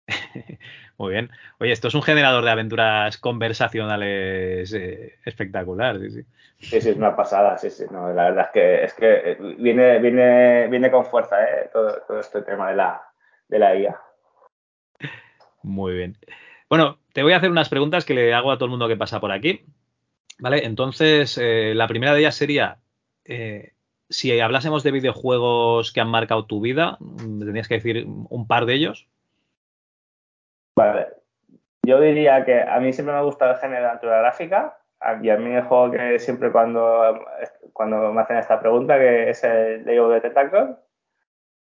Muy bien. Oye, esto es un generador de aventuras conversacionales eh, espectacular. Sí, sí. sí, sí, es una pasada. Sí, sí. No, la verdad es que, es que viene, viene, viene con fuerza eh, todo, todo, este tema de la, de la IA. Muy bien. Bueno, te voy a hacer unas preguntas que le hago a todo el mundo que pasa por aquí. Vale, entonces eh, la primera de ellas sería, eh, si hablásemos de videojuegos que han marcado tu vida, tendrías que decir un par de ellos. Vale. Yo diría que a mí siempre me ha gustado el género de aventura gráfica y a mí el juego que siempre cuando, cuando me hacen esta pregunta, que es el Lego de Tentacle,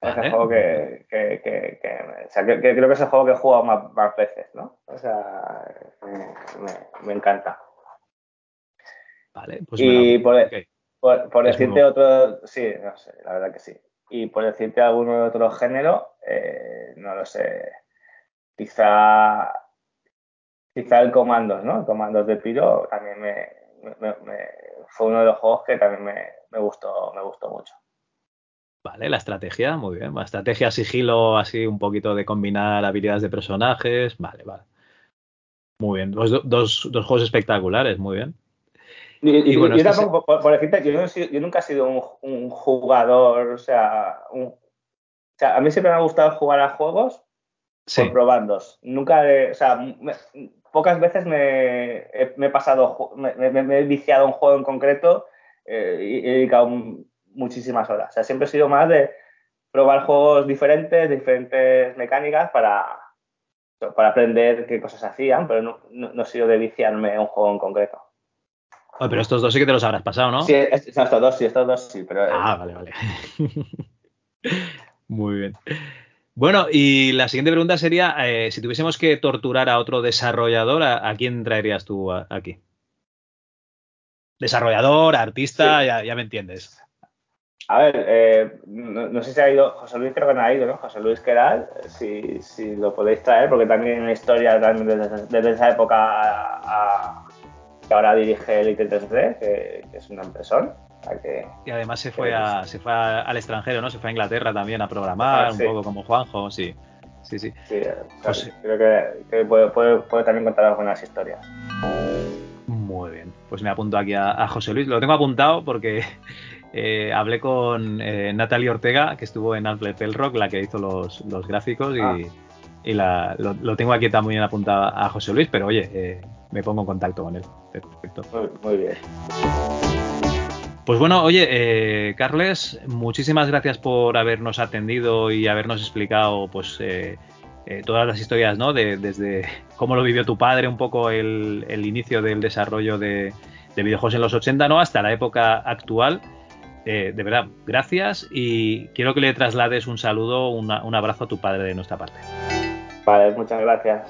es el juego que, que, que, o sea, que, creo que es el juego que he jugado más, veces, ¿no? O sea, me, encanta. Vale, pues y por, por, decirte otro, sí, no sé, la verdad que sí. Y por decirte alguno de otro género, eh, no lo sé quizá, quizá el Comandos, ¿no? El Comandos de Piro también me, fue uno de los juegos que también me, gustó, me gustó mucho. Vale, la estrategia, muy bien. La estrategia, sigilo, así un poquito de combinar habilidades de personajes. Vale, vale. Muy bien. Dos, dos, juegos espectaculares, muy bien. Y, bueno, yo, tampoco, por, decirte, yo, nunca he sido un, jugador, o sea, o sea, a mí siempre me ha gustado jugar a juegos por probandos. Nunca, o sea, pocas veces me, he, pasado, me, he viciado un juego en concreto eh, y he dedicado muchísimas horas. O sea, siempre he sido más de probar juegos diferentes, diferentes mecánicas para, para aprender qué cosas hacían, pero no, no, he sido de viciarme un juego en concreto. pero estos dos sí que te los habrás pasado, ¿no? Sí, estos dos sí, estos dos sí, pero... Ah, vale, vale. Muy bien. Bueno, y la siguiente pregunta sería, eh, si tuviésemos que torturar a otro desarrollador, ¿a, quién traerías tú aquí? Desarrollador, artista, ya, me entiendes. A ver, eh, no, sé si ha ido, José Luis creo que no ha ido, ¿no? José Luis Queral, si, si lo podéis traer, porque también hay una historia desde, esa época que ahora dirige el IT3D, que, que es una Y además se fue, a, se fue al extranjero, ¿no? Se fue a Inglaterra también a programar, ah, un poco como Juanjo, sí. Sí, sí. Pues creo que, puede, también contar algunas historias. Muy bien. Pues me apunto aquí a, José Luis. Lo tengo apuntado porque eh, hablé con eh, Natalie Ortega, que estuvo en Alfred Rock, la que hizo los, gráficos, y, ah. lo, tengo aquí también apuntado a José Luis, pero oye, eh, me pongo en contacto con él. Perfecto. muy bien. Pues bueno, oye, eh, Carles, muchísimas gracias por habernos atendido y habernos explicado, pues, eh, eh, todas las historias, ¿no? De, desde cómo lo vivió tu padre, un poco el, inicio del desarrollo de, videojuegos en los 80, ¿no? Hasta la época actual. de verdad, gracias y quiero que le traslades un saludo, un abrazo a tu padre de nuestra parte. Vale, muchas gracias.